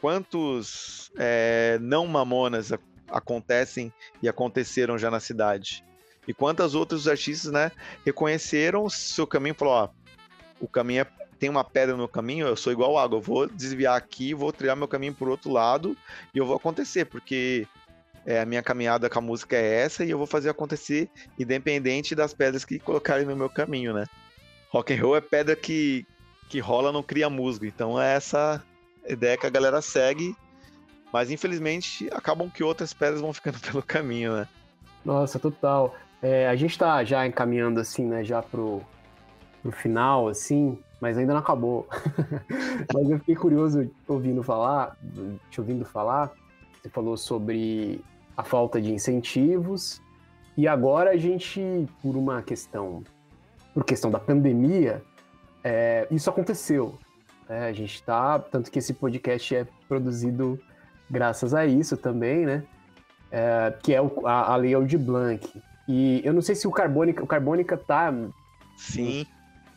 quantos é, não mamonas acontecem e aconteceram já na cidade? E quantas outros artistas, né, reconheceram o seu caminho e falaram, ó, o caminho é, tem uma pedra no caminho, eu sou igual água, eu vou desviar aqui, vou trilhar meu caminho por outro lado e eu vou acontecer, porque é, a minha caminhada com a música é essa e eu vou fazer acontecer independente das pedras que colocarem no meu caminho, né? Rock and roll é pedra que, que rola, não cria musgo, então é essa ideia que a galera segue, mas infelizmente acabam que outras pedras vão ficando pelo caminho, né? Nossa, total. É, a gente tá já encaminhando, assim, né, já pro, pro final, assim, mas ainda não acabou. mas eu fiquei curioso ouvindo falar, te ouvindo falar, você falou sobre a falta de incentivos, e agora a gente, por uma questão, por questão da pandemia, é, isso aconteceu. né? a gente tá, tanto que esse podcast é produzido graças a isso também, né? É, que é o- a, a Lei Aldir Blanc. E eu não sei se o Carbônica, o Carbônica tá, Sim,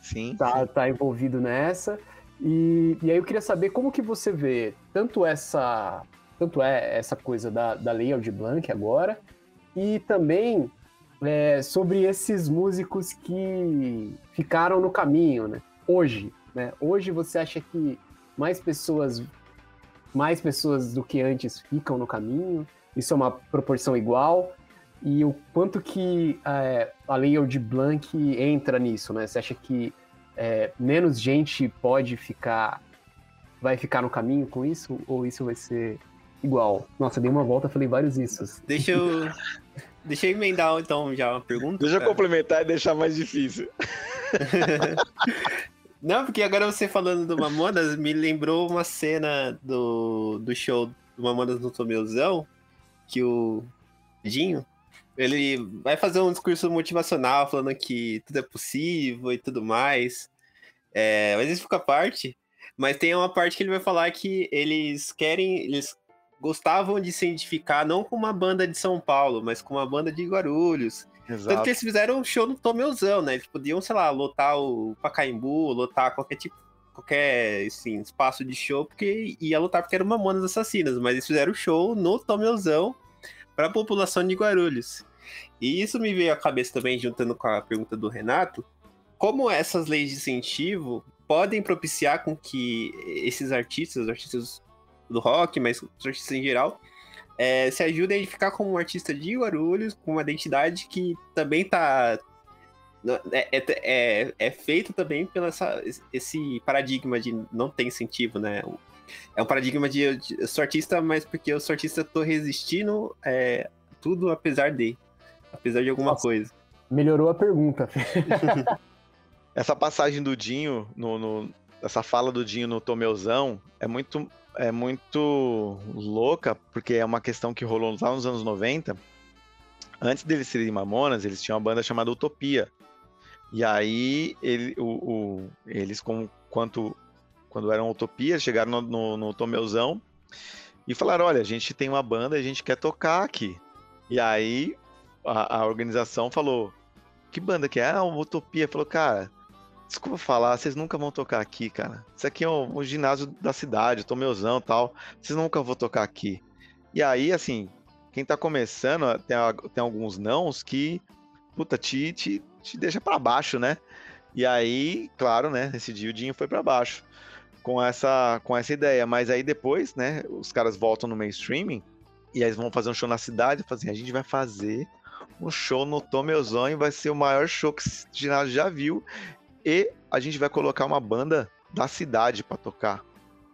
sim. tá, tá envolvido nessa. E, e aí eu queria saber como que você vê tanto essa, tanto é essa coisa da, da Lei Aldir Blanc agora, e também é, sobre esses músicos que ficaram no caminho, né? Hoje, né? Hoje você acha que mais pessoas, mais pessoas do que antes ficam no caminho? Isso é uma proporção igual? E o quanto que é, a Lei Aldir Blanc entra nisso, né? Você acha que é, menos gente pode ficar, vai ficar no caminho com isso? Ou isso vai ser igual? Nossa, dei uma volta, falei vários issos. Deixa eu. Deixa eu emendar então já uma pergunta. Deixa eu cara. complementar e deixar mais difícil. Não, porque agora você falando do Mamonas me lembrou uma cena do, do show do Mamonas no Tomeuzão, que o Dinho, ele vai fazer um discurso motivacional falando que tudo é possível e tudo mais. É, mas isso fica à parte. Mas tem uma parte que ele vai falar que eles querem, eles gostavam de se identificar não com uma banda de São Paulo, mas com uma banda de Guarulhos. Tanto Exato. que eles fizeram um show no Tomeuzão, né? Eles podiam, sei lá, lotar o Pacaembu, lotar qualquer tipo, qualquer assim, espaço de show, porque ia lutar porque eram Mamonas Assassinas, mas eles fizeram show no Tomeuzão para a população de Guarulhos. E isso me veio à cabeça também, juntando com a pergunta do Renato, como essas leis de incentivo podem propiciar com que esses artistas, os artistas do rock, mas os artistas em geral, é, se ajudem a ficar como um artista de Guarulhos, com uma identidade que também tá. É, é, é, é feito também pelo essa, esse paradigma de não ter incentivo, né? É um paradigma de, de eu sou artista, mas porque eu sou artista, tô resistindo é, tudo apesar de. Apesar de alguma Nossa, coisa. Melhorou a pergunta. Essa passagem do Dinho, no, no, essa fala do Dinho no Tomeuzão, é muito, é muito louca, porque é uma questão que rolou lá nos anos 90. Antes deles serem Mamonas, eles tinham uma banda chamada Utopia. E aí, ele, o, o, eles, quanto, quando eram Utopia, chegaram no, no, no Tomeuzão e falaram: Olha, a gente tem uma banda, a gente quer tocar aqui. E aí, a, a organização falou: Que banda que é? Ah, uma Utopia. Falou, cara, Desculpa falar, vocês nunca vão tocar aqui, cara. Isso aqui é o, ginásio da cidade, Tomeuzão e tal. Vocês nunca vão tocar aqui. E aí, assim, quem tá começando, tem, tem alguns nãos que, puta, te, te, te deixa para baixo, né? E aí, claro, né, nesse dia o Dinho foi para baixo com essa, com essa ideia. Mas aí depois, né, os caras voltam no mainstreaming e aí vão fazer um show na cidade, fazem, assim, a gente vai fazer um show no Tomeuzão e vai ser o maior show que esse ginásio já viu. E a gente vai colocar uma banda da cidade para tocar.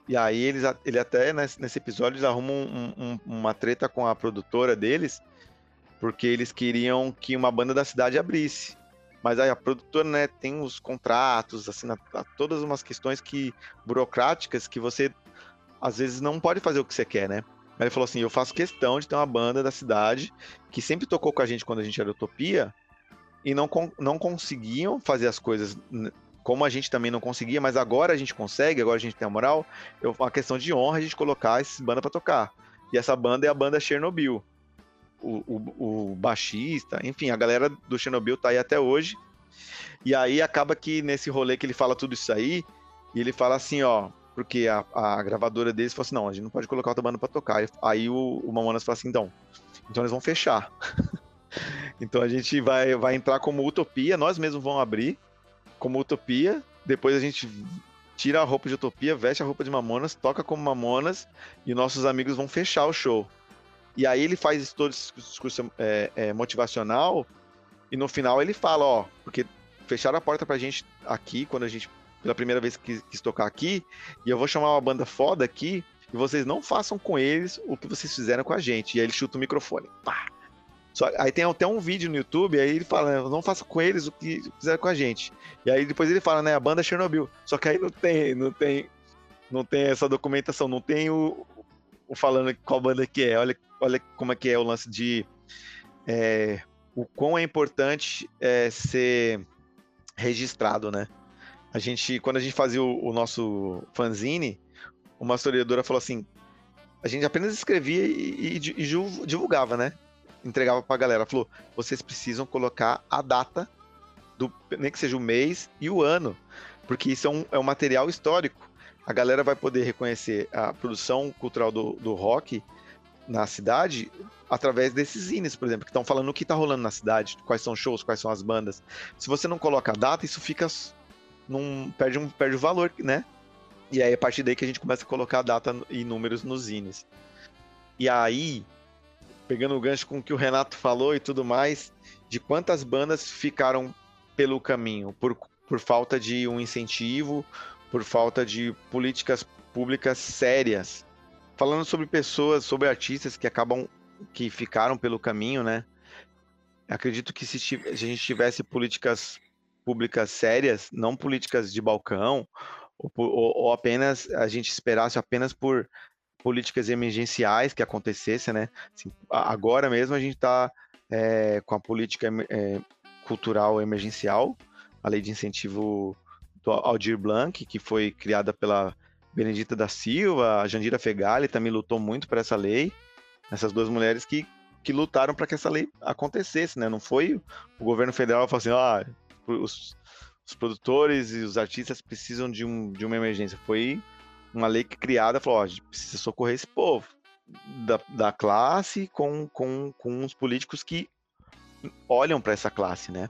E aí eles ele até nesse, episódio eles arrumam um, um, uma treta com a produtora deles, porque eles queriam que uma banda da cidade abrisse. Mas aí a produtora, né, tem os contratos, assim, todas umas questões que burocráticas que você às vezes não pode fazer o que você quer, né? Aí ele falou assim: "Eu faço questão de ter uma banda da cidade que sempre tocou com a gente quando a gente era Utopia, e não, não conseguiam fazer as coisas como a gente também não conseguia, mas agora a gente consegue, agora a gente tem a moral. É uma questão de honra a gente colocar essa banda para tocar. E essa banda é a banda Chernobyl. O, o, o, baixista, enfim, a galera do Chernobyl tá aí até hoje. E aí acaba que nesse rolê que ele fala tudo isso aí, e ele fala assim, ó, porque a, a gravadora deles falou assim, não, a gente não pode colocar outra banda pra tocar. Aí o, o Mamonas fala assim, então, então eles vão fechar. Então a gente vai, vai entrar como utopia, nós mesmos vamos abrir como utopia, depois a gente tira a roupa de utopia, veste a roupa de Mamonas, toca como Mamonas e nossos amigos vão fechar o show. E aí ele faz todo esse discurso é, é, motivacional e no final ele fala, ó, porque fecharam a porta pra gente aqui, quando a gente, pela primeira vez quis, quis tocar aqui, e eu vou chamar uma banda foda aqui, e vocês não façam com eles o que vocês fizeram com a gente. E aí ele chuta o microfone. Pá! Só, aí tem até um vídeo no YouTube, aí ele fala, não faça com eles o que fizeram com a gente. E aí depois ele fala, né, a banda Chernobyl. Só que aí não tem, não tem, não tem essa documentação, não tem o, o falando qual banda que é. Olha, olha como é que é o lance de é, o quão é importante é, ser registrado, né? A gente, quando a gente fazia o, o nosso fanzine, uma historiadora falou assim, a gente apenas escrevia e, e, e divulgava, né? Entregava pra galera. Falou: vocês precisam colocar a data, do, nem que seja o mês e o ano, porque isso é um, é um material histórico. A galera vai poder reconhecer a produção cultural do, do rock na cidade através desses zines, por exemplo, que estão falando o que está rolando na cidade, quais são os shows, quais são as bandas. Se você não coloca a data, isso fica num, perde um perde o valor, né? E aí a partir daí que a gente começa a colocar a data e números nos zines. E aí pegando o gancho com o que o Renato falou e tudo mais, de quantas bandas ficaram pelo caminho por, por falta de um incentivo, por falta de políticas públicas sérias. Falando sobre pessoas, sobre artistas que acabam que ficaram pelo caminho, né? Acredito que se, se a gente tivesse políticas públicas sérias, não políticas de balcão, ou, ou, ou apenas a gente esperasse apenas por políticas emergenciais que acontecessem, né? Assim, agora mesmo a gente está é, com a política é, cultural emergencial, a lei de incentivo do Aldir Blanc, que foi criada pela Benedita da Silva, a Jandira Fegali também lutou muito por essa lei, essas duas mulheres que, que lutaram para que essa lei acontecesse, né? Não foi o governo federal falando assim, ah, os, os produtores e os artistas precisam de, um, de uma emergência. Foi uma lei que criada, falou, ó, a gente precisa socorrer esse povo da, da classe com, com, com os políticos que olham para essa classe, né?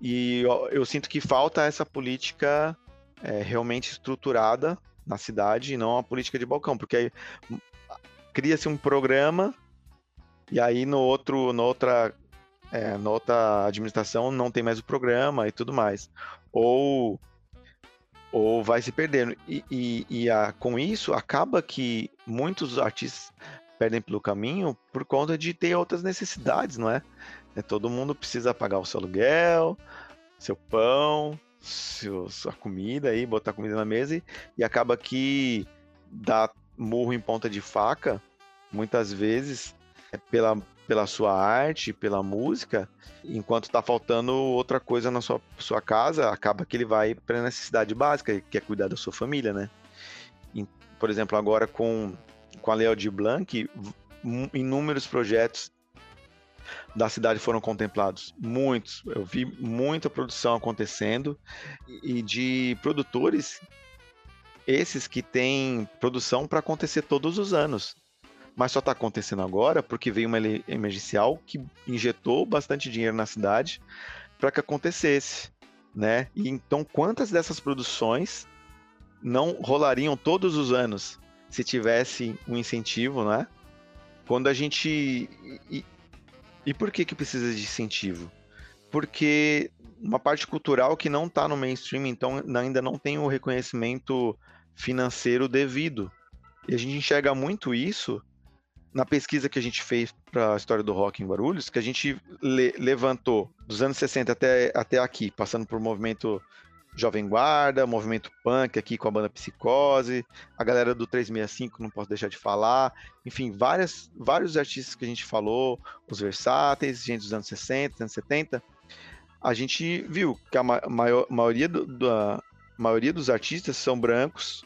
E eu, eu, sinto que falta essa política é, realmente estruturada na cidade e não a política de balcão, porque aí hum, cria-se um programa e aí no outro, no outra, é, na outra administração não tem mais o programa e tudo mais. Ou ou vai se perdendo. E, e, e a, com isso, acaba que muitos artistas perdem pelo caminho por conta de ter outras necessidades, não é? é todo mundo precisa pagar o seu aluguel, seu pão, seu, sua comida aí, botar comida na mesa e, e acaba que dá murro em ponta de faca, muitas vezes, é pela, pela sua arte, pela música, enquanto está faltando outra coisa na sua, sua casa, acaba que ele vai para a necessidade básica, que é cuidar da sua família, né? Por exemplo, agora com, com a Leo de Blanc, inúmeros projetos da cidade foram contemplados. Muitos. Eu vi muita produção acontecendo e de produtores esses que têm produção para acontecer todos os anos mas só está acontecendo agora porque veio uma emergencial que injetou bastante dinheiro na cidade para que acontecesse, né? E então quantas dessas produções não rolariam todos os anos se tivesse um incentivo, né? Quando a gente e, e por que que precisa de incentivo? Porque uma parte cultural que não está no mainstream, então ainda não tem o reconhecimento financeiro devido. E a gente enxerga muito isso na pesquisa que a gente fez para a história do rock em Guarulhos, que a gente le levantou dos anos 60 até, até aqui, passando por movimento Jovem Guarda, movimento punk aqui com a banda Psicose, a galera do 365, não posso deixar de falar, enfim, várias, vários artistas que a gente falou, os versáteis, gente dos anos 60, anos 70, a gente viu que a maior, maioria, do, da, maioria dos artistas são brancos,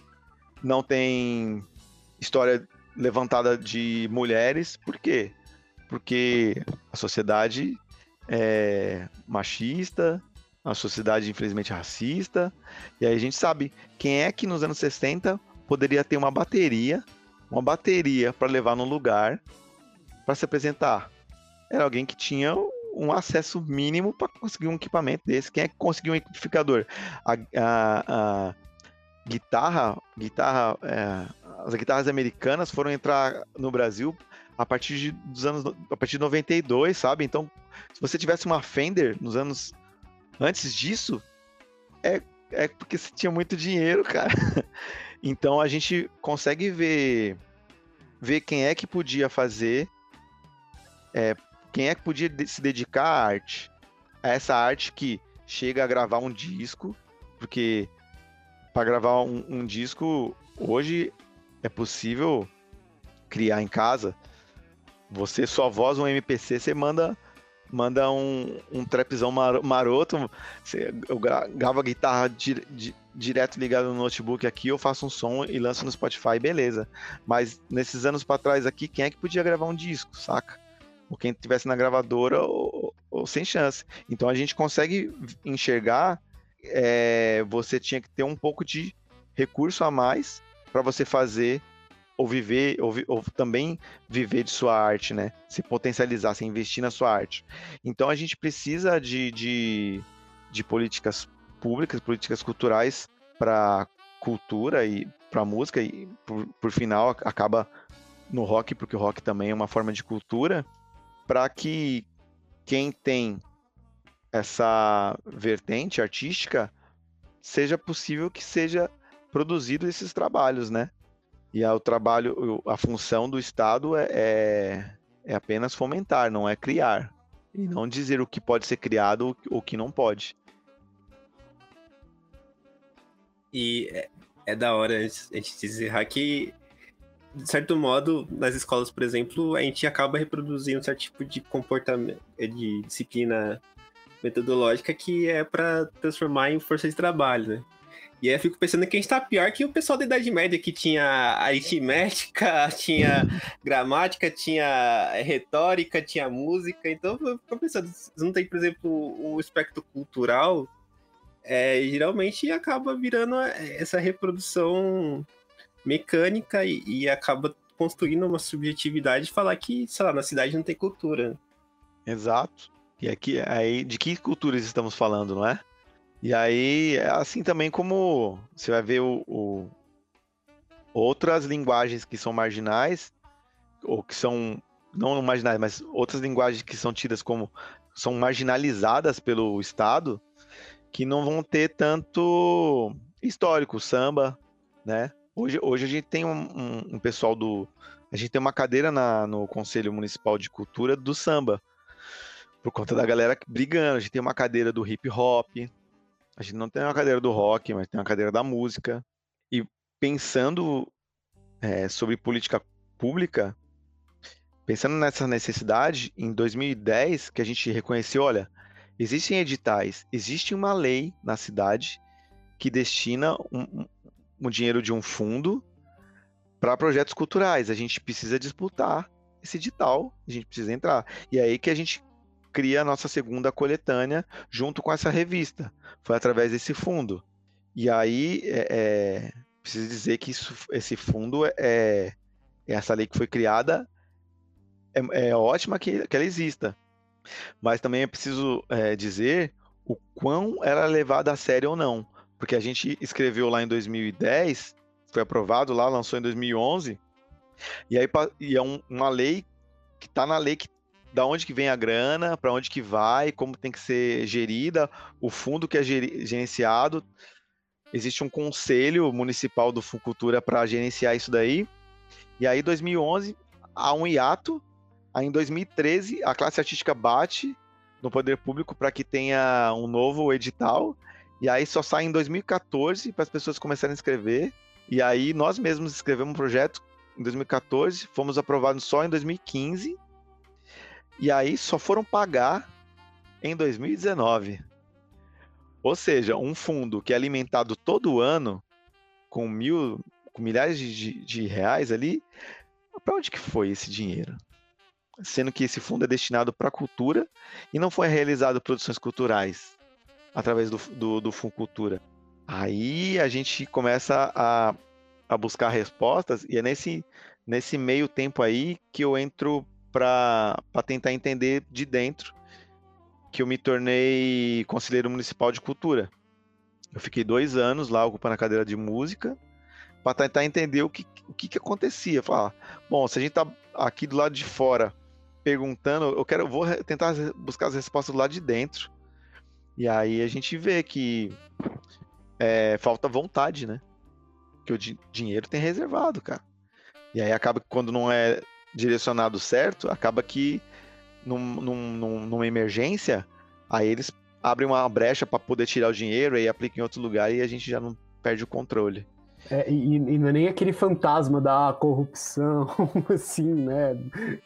não tem história levantada de mulheres, por quê? Porque a sociedade é machista, a sociedade infelizmente racista, e aí a gente sabe quem é que nos anos 60 poderia ter uma bateria, uma bateria para levar no lugar para se apresentar. Era alguém que tinha um acesso mínimo para conseguir um equipamento desse. Quem é que conseguiu um amplificador? A, a, a guitarra, guitarra é, as guitarras americanas foram entrar no Brasil a partir de, dos anos a partir de 92, sabe? Então, se você tivesse uma Fender nos anos antes disso, é, é porque você tinha muito dinheiro, cara. Então a gente consegue ver ver quem é que podia fazer, é, quem é que podia se dedicar à arte, a essa arte que chega a gravar um disco, porque para gravar um, um disco hoje é possível criar em casa. Você só voz um MPC, você manda manda um, um trapzão maroto, você, eu gravo a guitarra di, di, direto ligado no notebook aqui, eu faço um som e lanço no Spotify, beleza. Mas nesses anos para trás aqui, quem é que podia gravar um disco, saca? Ou quem tivesse na gravadora ou, ou sem chance. Então a gente consegue enxergar, é, você tinha que ter um pouco de recurso a mais para você fazer ou viver, ou, ou, também viver de sua arte, né? Se potencializar, se investir na sua arte. Então a gente precisa de, de, de políticas públicas, políticas culturais para cultura e para música, e por, por final acaba no rock, porque o rock também é uma forma de cultura, para que quem tem essa vertente artística seja possível que seja produzido esses trabalhos, né? E o trabalho, a função do Estado é, é, é apenas fomentar, não é criar. E não dizer o que pode ser criado ou o que não pode. E é, é da hora a gente dizer que, de certo modo, nas escolas, por exemplo, a gente acaba reproduzindo um certo tipo de comportamento, de disciplina metodológica que é para transformar em força de trabalho, né? E aí eu fico pensando que a gente tá pior que o pessoal da Idade Média, que tinha aritmética, tinha gramática, tinha retórica, tinha música. Então eu fico pensando, não tem, por exemplo, um aspecto cultural é, geralmente acaba virando essa reprodução mecânica e, e acaba construindo uma subjetividade de falar que, sei lá, na cidade não tem cultura. Exato. E aqui, aí, de que culturas estamos falando, não é? E aí, é assim também como você vai ver o, o, outras linguagens que são marginais, ou que são, não marginais, mas outras linguagens que são tidas como, são marginalizadas pelo Estado, que não vão ter tanto histórico, samba, né? Hoje, hoje a gente tem um, um, um pessoal do. A gente tem uma cadeira na, no Conselho Municipal de Cultura do samba. Por conta da galera brigando. A gente tem uma cadeira do hip hop. A gente não tem uma cadeira do rock, mas tem uma cadeira da música. E pensando é, sobre política pública, pensando nessa necessidade, em 2010, que a gente reconheceu, olha, existem editais, existe uma lei na cidade que destina um, o dinheiro de um fundo para projetos culturais. A gente precisa disputar esse edital, a gente precisa entrar. E é aí que a gente cria a nossa segunda coletânea junto com essa revista. Foi através desse fundo. E aí, é, é, preciso dizer que isso, esse fundo é, é essa lei que foi criada é, é ótima que, que ela exista. Mas também é preciso é, dizer o quão era levada a sério ou não. Porque a gente escreveu lá em 2010, foi aprovado lá, lançou em 2011, e aí e é um, uma lei que está na lei que da onde que vem a grana, para onde que vai, como tem que ser gerida, o fundo que é gerenciado. Existe um conselho municipal do Fucultura para gerenciar isso daí. E aí, 2011, há um hiato. Aí, em 2013, a classe artística bate no poder público para que tenha um novo edital. E aí só sai em 2014 para as pessoas começarem a escrever. E aí nós mesmos escrevemos um projeto em 2014, fomos aprovados só em 2015. E aí só foram pagar em 2019. Ou seja, um fundo que é alimentado todo ano com mil, com milhares de, de reais ali, para onde que foi esse dinheiro? Sendo que esse fundo é destinado para cultura e não foi realizado produções culturais através do, do, do Funcultura. Aí a gente começa a, a buscar respostas e é nesse, nesse meio tempo aí que eu entro para tentar entender de dentro que eu me tornei conselheiro municipal de cultura. Eu fiquei dois anos lá ocupando a cadeira de música para tentar entender o que, o que, que acontecia. Falar, bom, se a gente tá aqui do lado de fora perguntando, eu quero, eu vou tentar buscar as respostas do lado de dentro e aí a gente vê que é, falta vontade, né? Que o di dinheiro tem reservado, cara. E aí acaba que quando não é direcionado certo, acaba que num, num, numa emergência, aí eles abrem uma brecha para poder tirar o dinheiro e aplicam em outro lugar e a gente já não perde o controle. É, e, e, não é nem aquele fantasma da corrupção, assim, né?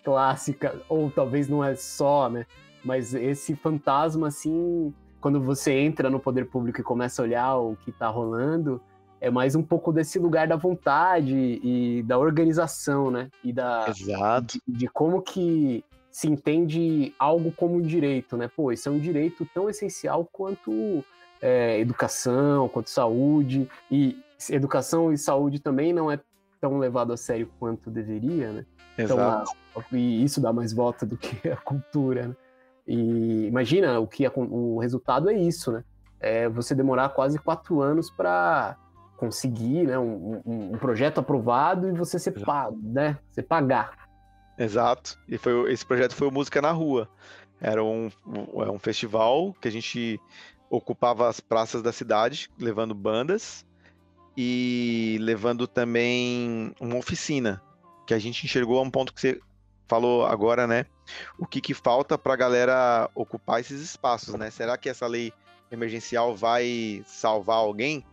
Clássica, ou talvez não é só, né? Mas esse fantasma, assim, quando você entra no poder público e começa a olhar o que está rolando, é mais um pouco desse lugar da vontade e da organização, né? E da Exato. De, de, como que se entende algo como direito, né? Pô, isso é um direito tão essencial quanto é, educação, quanto saúde e educação e saúde também não é tão levado a sério quanto deveria, né? Então, Exato. Então, e isso dá mais volta do que a cultura, né? E imagina o que o resultado é isso, né? É você demorar quase quatro anos para conseguir né, um, um, um, projeto aprovado e você ser pago, né? Você pagar. Exato. E foi esse projeto foi o Música na Rua. Era um, um, é um festival que a gente ocupava as praças da cidade, levando bandas e levando também uma oficina, que a gente enxergou a um ponto que você falou agora, né? O que, que falta para a galera ocupar esses espaços, né? Será que essa lei emergencial vai salvar alguém?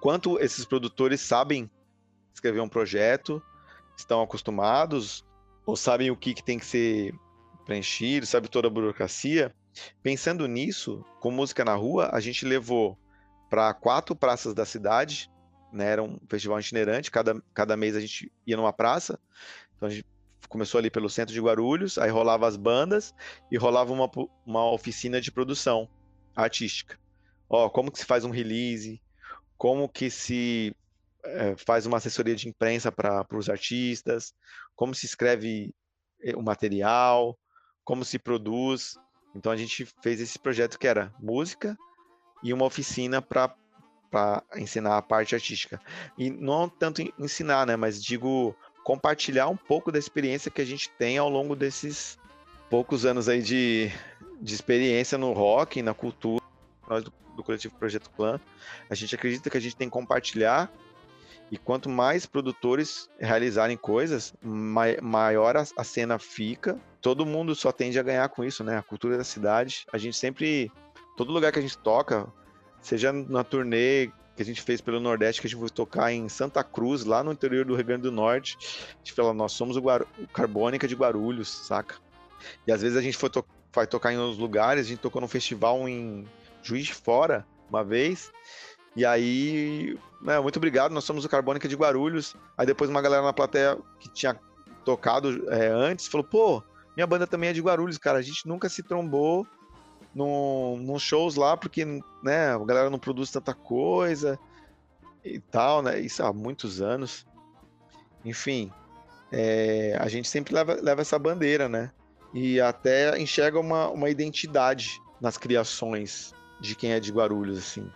Quanto esses produtores sabem escrever um projeto, estão acostumados, ou sabem o que, que tem que ser preenchido, sabe toda a burocracia? Pensando nisso, com música na rua, a gente levou para quatro praças da cidade, né? Era um festival itinerante, cada, cada mês a gente ia numa praça. Então a gente começou ali pelo centro de Guarulhos, aí rolava as bandas e rolava uma, uma oficina de produção artística. ó, como que se faz um release, como que se é, faz uma assessoria de imprensa para os artistas, como se escreve eh, o material, como se produz. Então a gente fez esse projeto que era música e uma oficina para ensinar a parte artística. E não tanto ensinar, né, mas digo compartilhar um pouco da experiência que a gente tem ao longo desses poucos anos aí de, de experiência no rock, na cultura. Nós do, do coletivo Projeto Clã, a gente acredita que a gente tem que compartilhar e quanto mais produtores realizarem coisas, mai maior a, a, cena fica. Todo mundo só tende a ganhar com isso, né? A cultura da cidade. A gente sempre. Todo lugar que a gente toca, seja na turnê que a gente fez pelo Nordeste, que a gente foi tocar em Santa Cruz, lá no interior do Rio Grande do Norte. A gente fala, nós somos o, Guar o Carbônica de Guarulhos, saca? E às vezes a gente foi to vai tocar em outros lugares, a gente tocou num festival em Juiz de Fora, uma vez, e aí, né, muito obrigado, nós somos o Carbônica de Guarulhos. Aí depois uma galera na plateia que tinha tocado é, antes falou, pô, minha banda também é de Guarulhos, cara. A gente nunca se trombou num shows lá, porque né, a galera não produz tanta coisa e tal, né? Isso há muitos anos. Enfim, é, a gente sempre leva, leva essa bandeira, né? E até enxerga uma, uma identidade nas criações de quem é de Guarulhos, assim.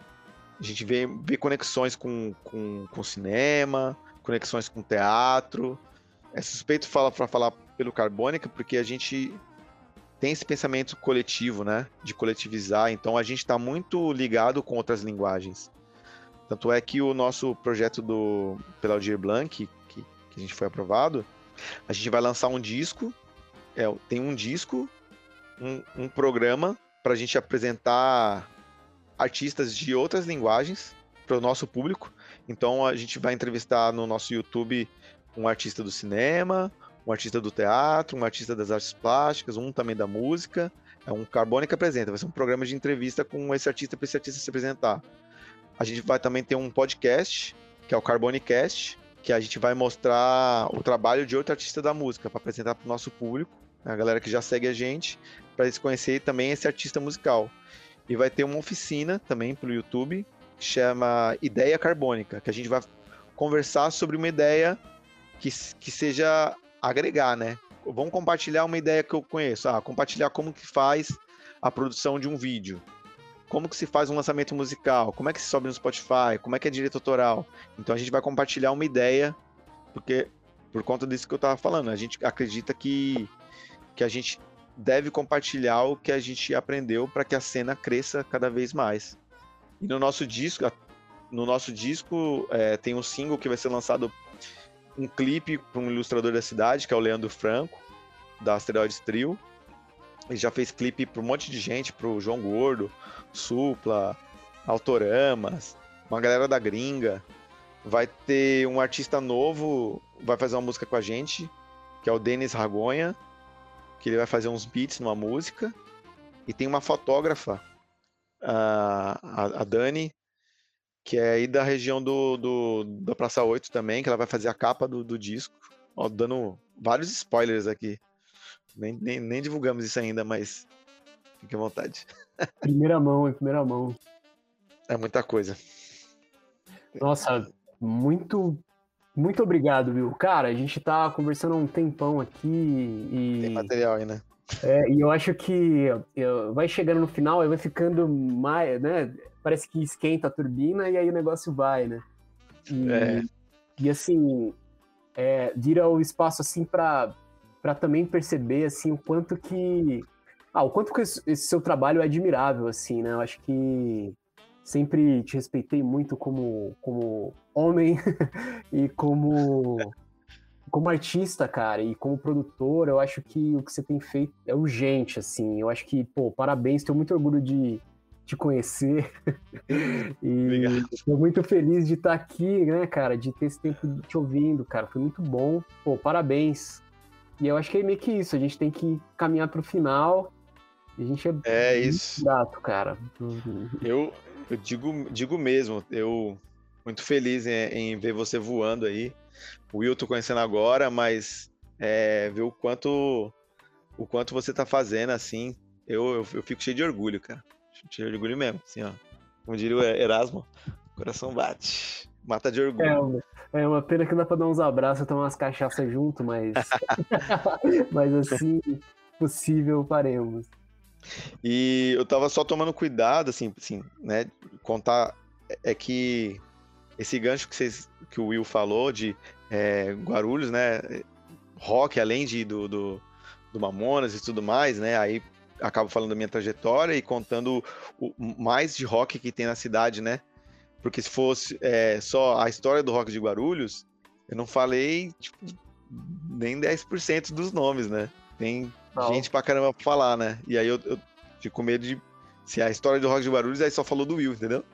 A gente vê, vê conexões com, com, com cinema, conexões com teatro. É suspeito falar para falar pelo Carbônica, porque a gente tem esse pensamento coletivo, né? De coletivizar. Então a gente está muito ligado com outras linguagens. Tanto é que o nosso projeto do pela Aldir Blanc, que, que a gente foi aprovado, a gente vai lançar um disco. É, tem um disco, um, um programa para a gente apresentar artistas de outras linguagens para o nosso público. Então a gente vai entrevistar no nosso YouTube um artista do cinema, um artista do teatro, um artista das artes plásticas, um também da música. É um Carbônica Apresenta, vai ser um programa de entrevista com esse artista para esse artista se apresentar. A gente vai também ter um podcast, que é o Carbonicast, que a gente vai mostrar o trabalho de outro artista da música para apresentar para o nosso público, a galera que já segue a gente, para eles conhecerem também esse artista musical. E vai ter uma oficina também pelo YouTube, que chama Ideia Carbônica, que a gente vai conversar sobre uma ideia que, que seja agregar, né? Vamos compartilhar uma ideia que eu conheço. Ah, compartilhar como que faz a produção de um vídeo. Como que se faz um lançamento musical? Como é que se sobe no Spotify? Como é que é direito autoral? Então a gente vai compartilhar uma ideia, porque por conta disso que eu estava falando, a gente acredita que, que a gente deve compartilhar o que a gente aprendeu para que a cena cresça cada vez mais. E no nosso disco, no nosso disco é, tem um single que vai ser lançado um clipe para um ilustrador da cidade, que é o Leandro Franco, da Asteroides Trio. Ele já fez clipe para um monte de gente, para o João Gordo, Supla, Autoramas, uma galera da gringa. Vai ter um artista novo, vai fazer uma música com a gente, que é o Denis Ragonha, que ele vai fazer uns beats numa música. E tem uma fotógrafa, a, a Dani, que é aí da região do, do, da Praça 8 também, que ela vai fazer a capa do, do disco. Ó, dando vários spoilers aqui. Nem, nem, nem divulgamos isso ainda, mas fique à vontade. Primeira mão, em primeira mão. É muita coisa. Nossa, muito muito obrigado, viu? Cara, a gente tá conversando há um tempão aqui e. Tem material aí, né? É, e eu acho que vai chegando no final, aí vai ficando mais, né? Parece que esquenta a turbina e aí o negócio vai, né? E, é. e assim, é, vira o espaço assim para também perceber assim o quanto que ah, o quanto que esse seu trabalho é admirável assim, né? Eu acho que sempre te respeitei muito como, como homem e como, como artista, cara, e como produtor, eu acho que o que você tem feito é urgente, assim. Eu acho que, pô, parabéns, tenho muito orgulho de te conhecer. e estou muito feliz de estar aqui, né, cara, de ter esse tempo te ouvindo, cara. Foi muito bom. Pô, parabéns. E eu acho que é meio que isso, a gente tem que caminhar para o final. A gente é, é isso. grato, cara. Eu, eu digo, digo mesmo, eu muito feliz em, em ver você voando aí. O Will tô conhecendo agora, mas é, ver o quanto o quanto você tá fazendo assim, eu, eu, eu, fico cheio de orgulho, cara. Cheio de orgulho mesmo, assim, ó. Como diria o Erasmo, coração bate. Mata de orgulho. É é uma pena que dá pra dar uns abraços e tomar umas cachaças junto, mas. mas assim, possível faremos. E eu tava só tomando cuidado, assim, assim, né? Contar é que esse gancho que, vocês, que o Will falou de é, Guarulhos, né? Rock, além de, do, do, do Mamonas e tudo mais, né? Aí acabo falando da minha trajetória e contando o mais de rock que tem na cidade, né? Porque se fosse é, só a história do rock de Guarulhos, eu não falei tipo, nem 10% dos nomes, né? Tem Não. gente pra caramba pra falar, né? E aí eu, eu fico com medo de. Se a história do rock de Guarulhos, aí só falou do Will, entendeu?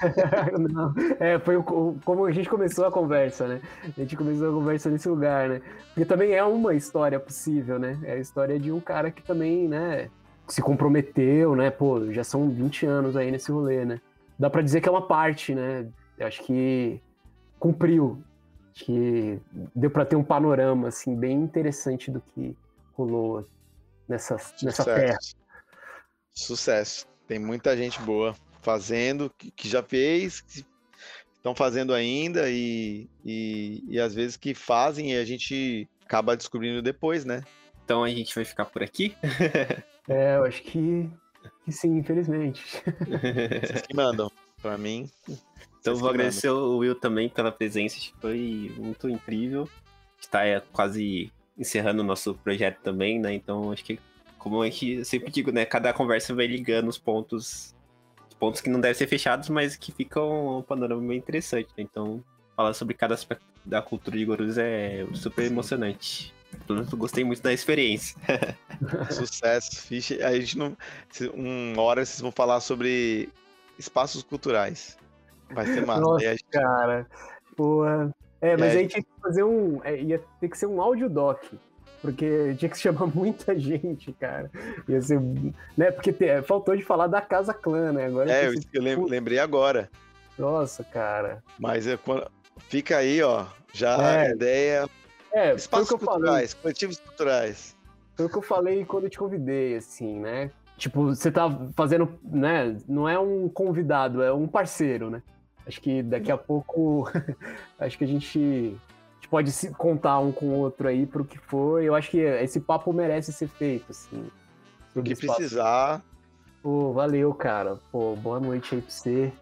Não, é, foi o- como a gente começou a conversa, né? A gente começou a conversa nesse lugar, né? Porque também é uma história possível, né? É a história de um cara que também, né, se comprometeu, né? Pô, já são 20 anos aí nesse rolê, né? Dá pra dizer que é uma parte, né? Eu acho que cumpriu. Acho que deu pra ter um panorama, assim, bem interessante do que rolou nessa, nessa terra. Sucesso. Tem muita gente boa fazendo, que, que já fez, que estão fazendo ainda e, e, e às vezes que fazem e a gente acaba descobrindo depois, né? Então a gente vai ficar por aqui. É, eu acho que, que sim, infelizmente. Vocês que mandam. Pra mim. Então vou agradecer o Will também pela presença, acho que foi muito incrível. Está é, quase encerrando o nosso projeto também, né? Então acho que, como a gente sempre digo, né? Cada conversa vai ligando os pontos, os pontos que não devem ser fechados, mas que ficam um panorama bem interessante. Né? Então falar sobre cada aspecto da cultura de Guarulhos é super emocionante. Pelo menos eu gostei muito da experiência. Sucesso. Fiche. A gente não. Uma hora vocês vão falar sobre espaços culturais. Vai ser massa. Nossa, gente- Cara, porra. É, mas É. aí tinha que fazer um. é, ia ter que ser um áudio doc. Porque tinha que chamar muita gente, cara. Ia ser. Né? Porque te- faltou de falar da Casa Clã, né? Agora É, eu eu, pensei, eu lem- lembrei agora. Nossa, cara. Mas é quando- fica aí, ó. Já É. a ideia. É, foi o Espaços que eu falei. culturais, coletivos culturais. Foi o que eu falei quando eu te convidei, assim, né? Tipo, você tá fazendo, né? Não é um convidado, é um parceiro, né? Acho que daqui a pouco, acho que a gente, a gente pode se contar um com o outro aí pro que foi. Eu acho que esse papo merece ser feito, assim. O que papo. precisar. Pô, valeu, cara. Pô, boa noite aí pra você.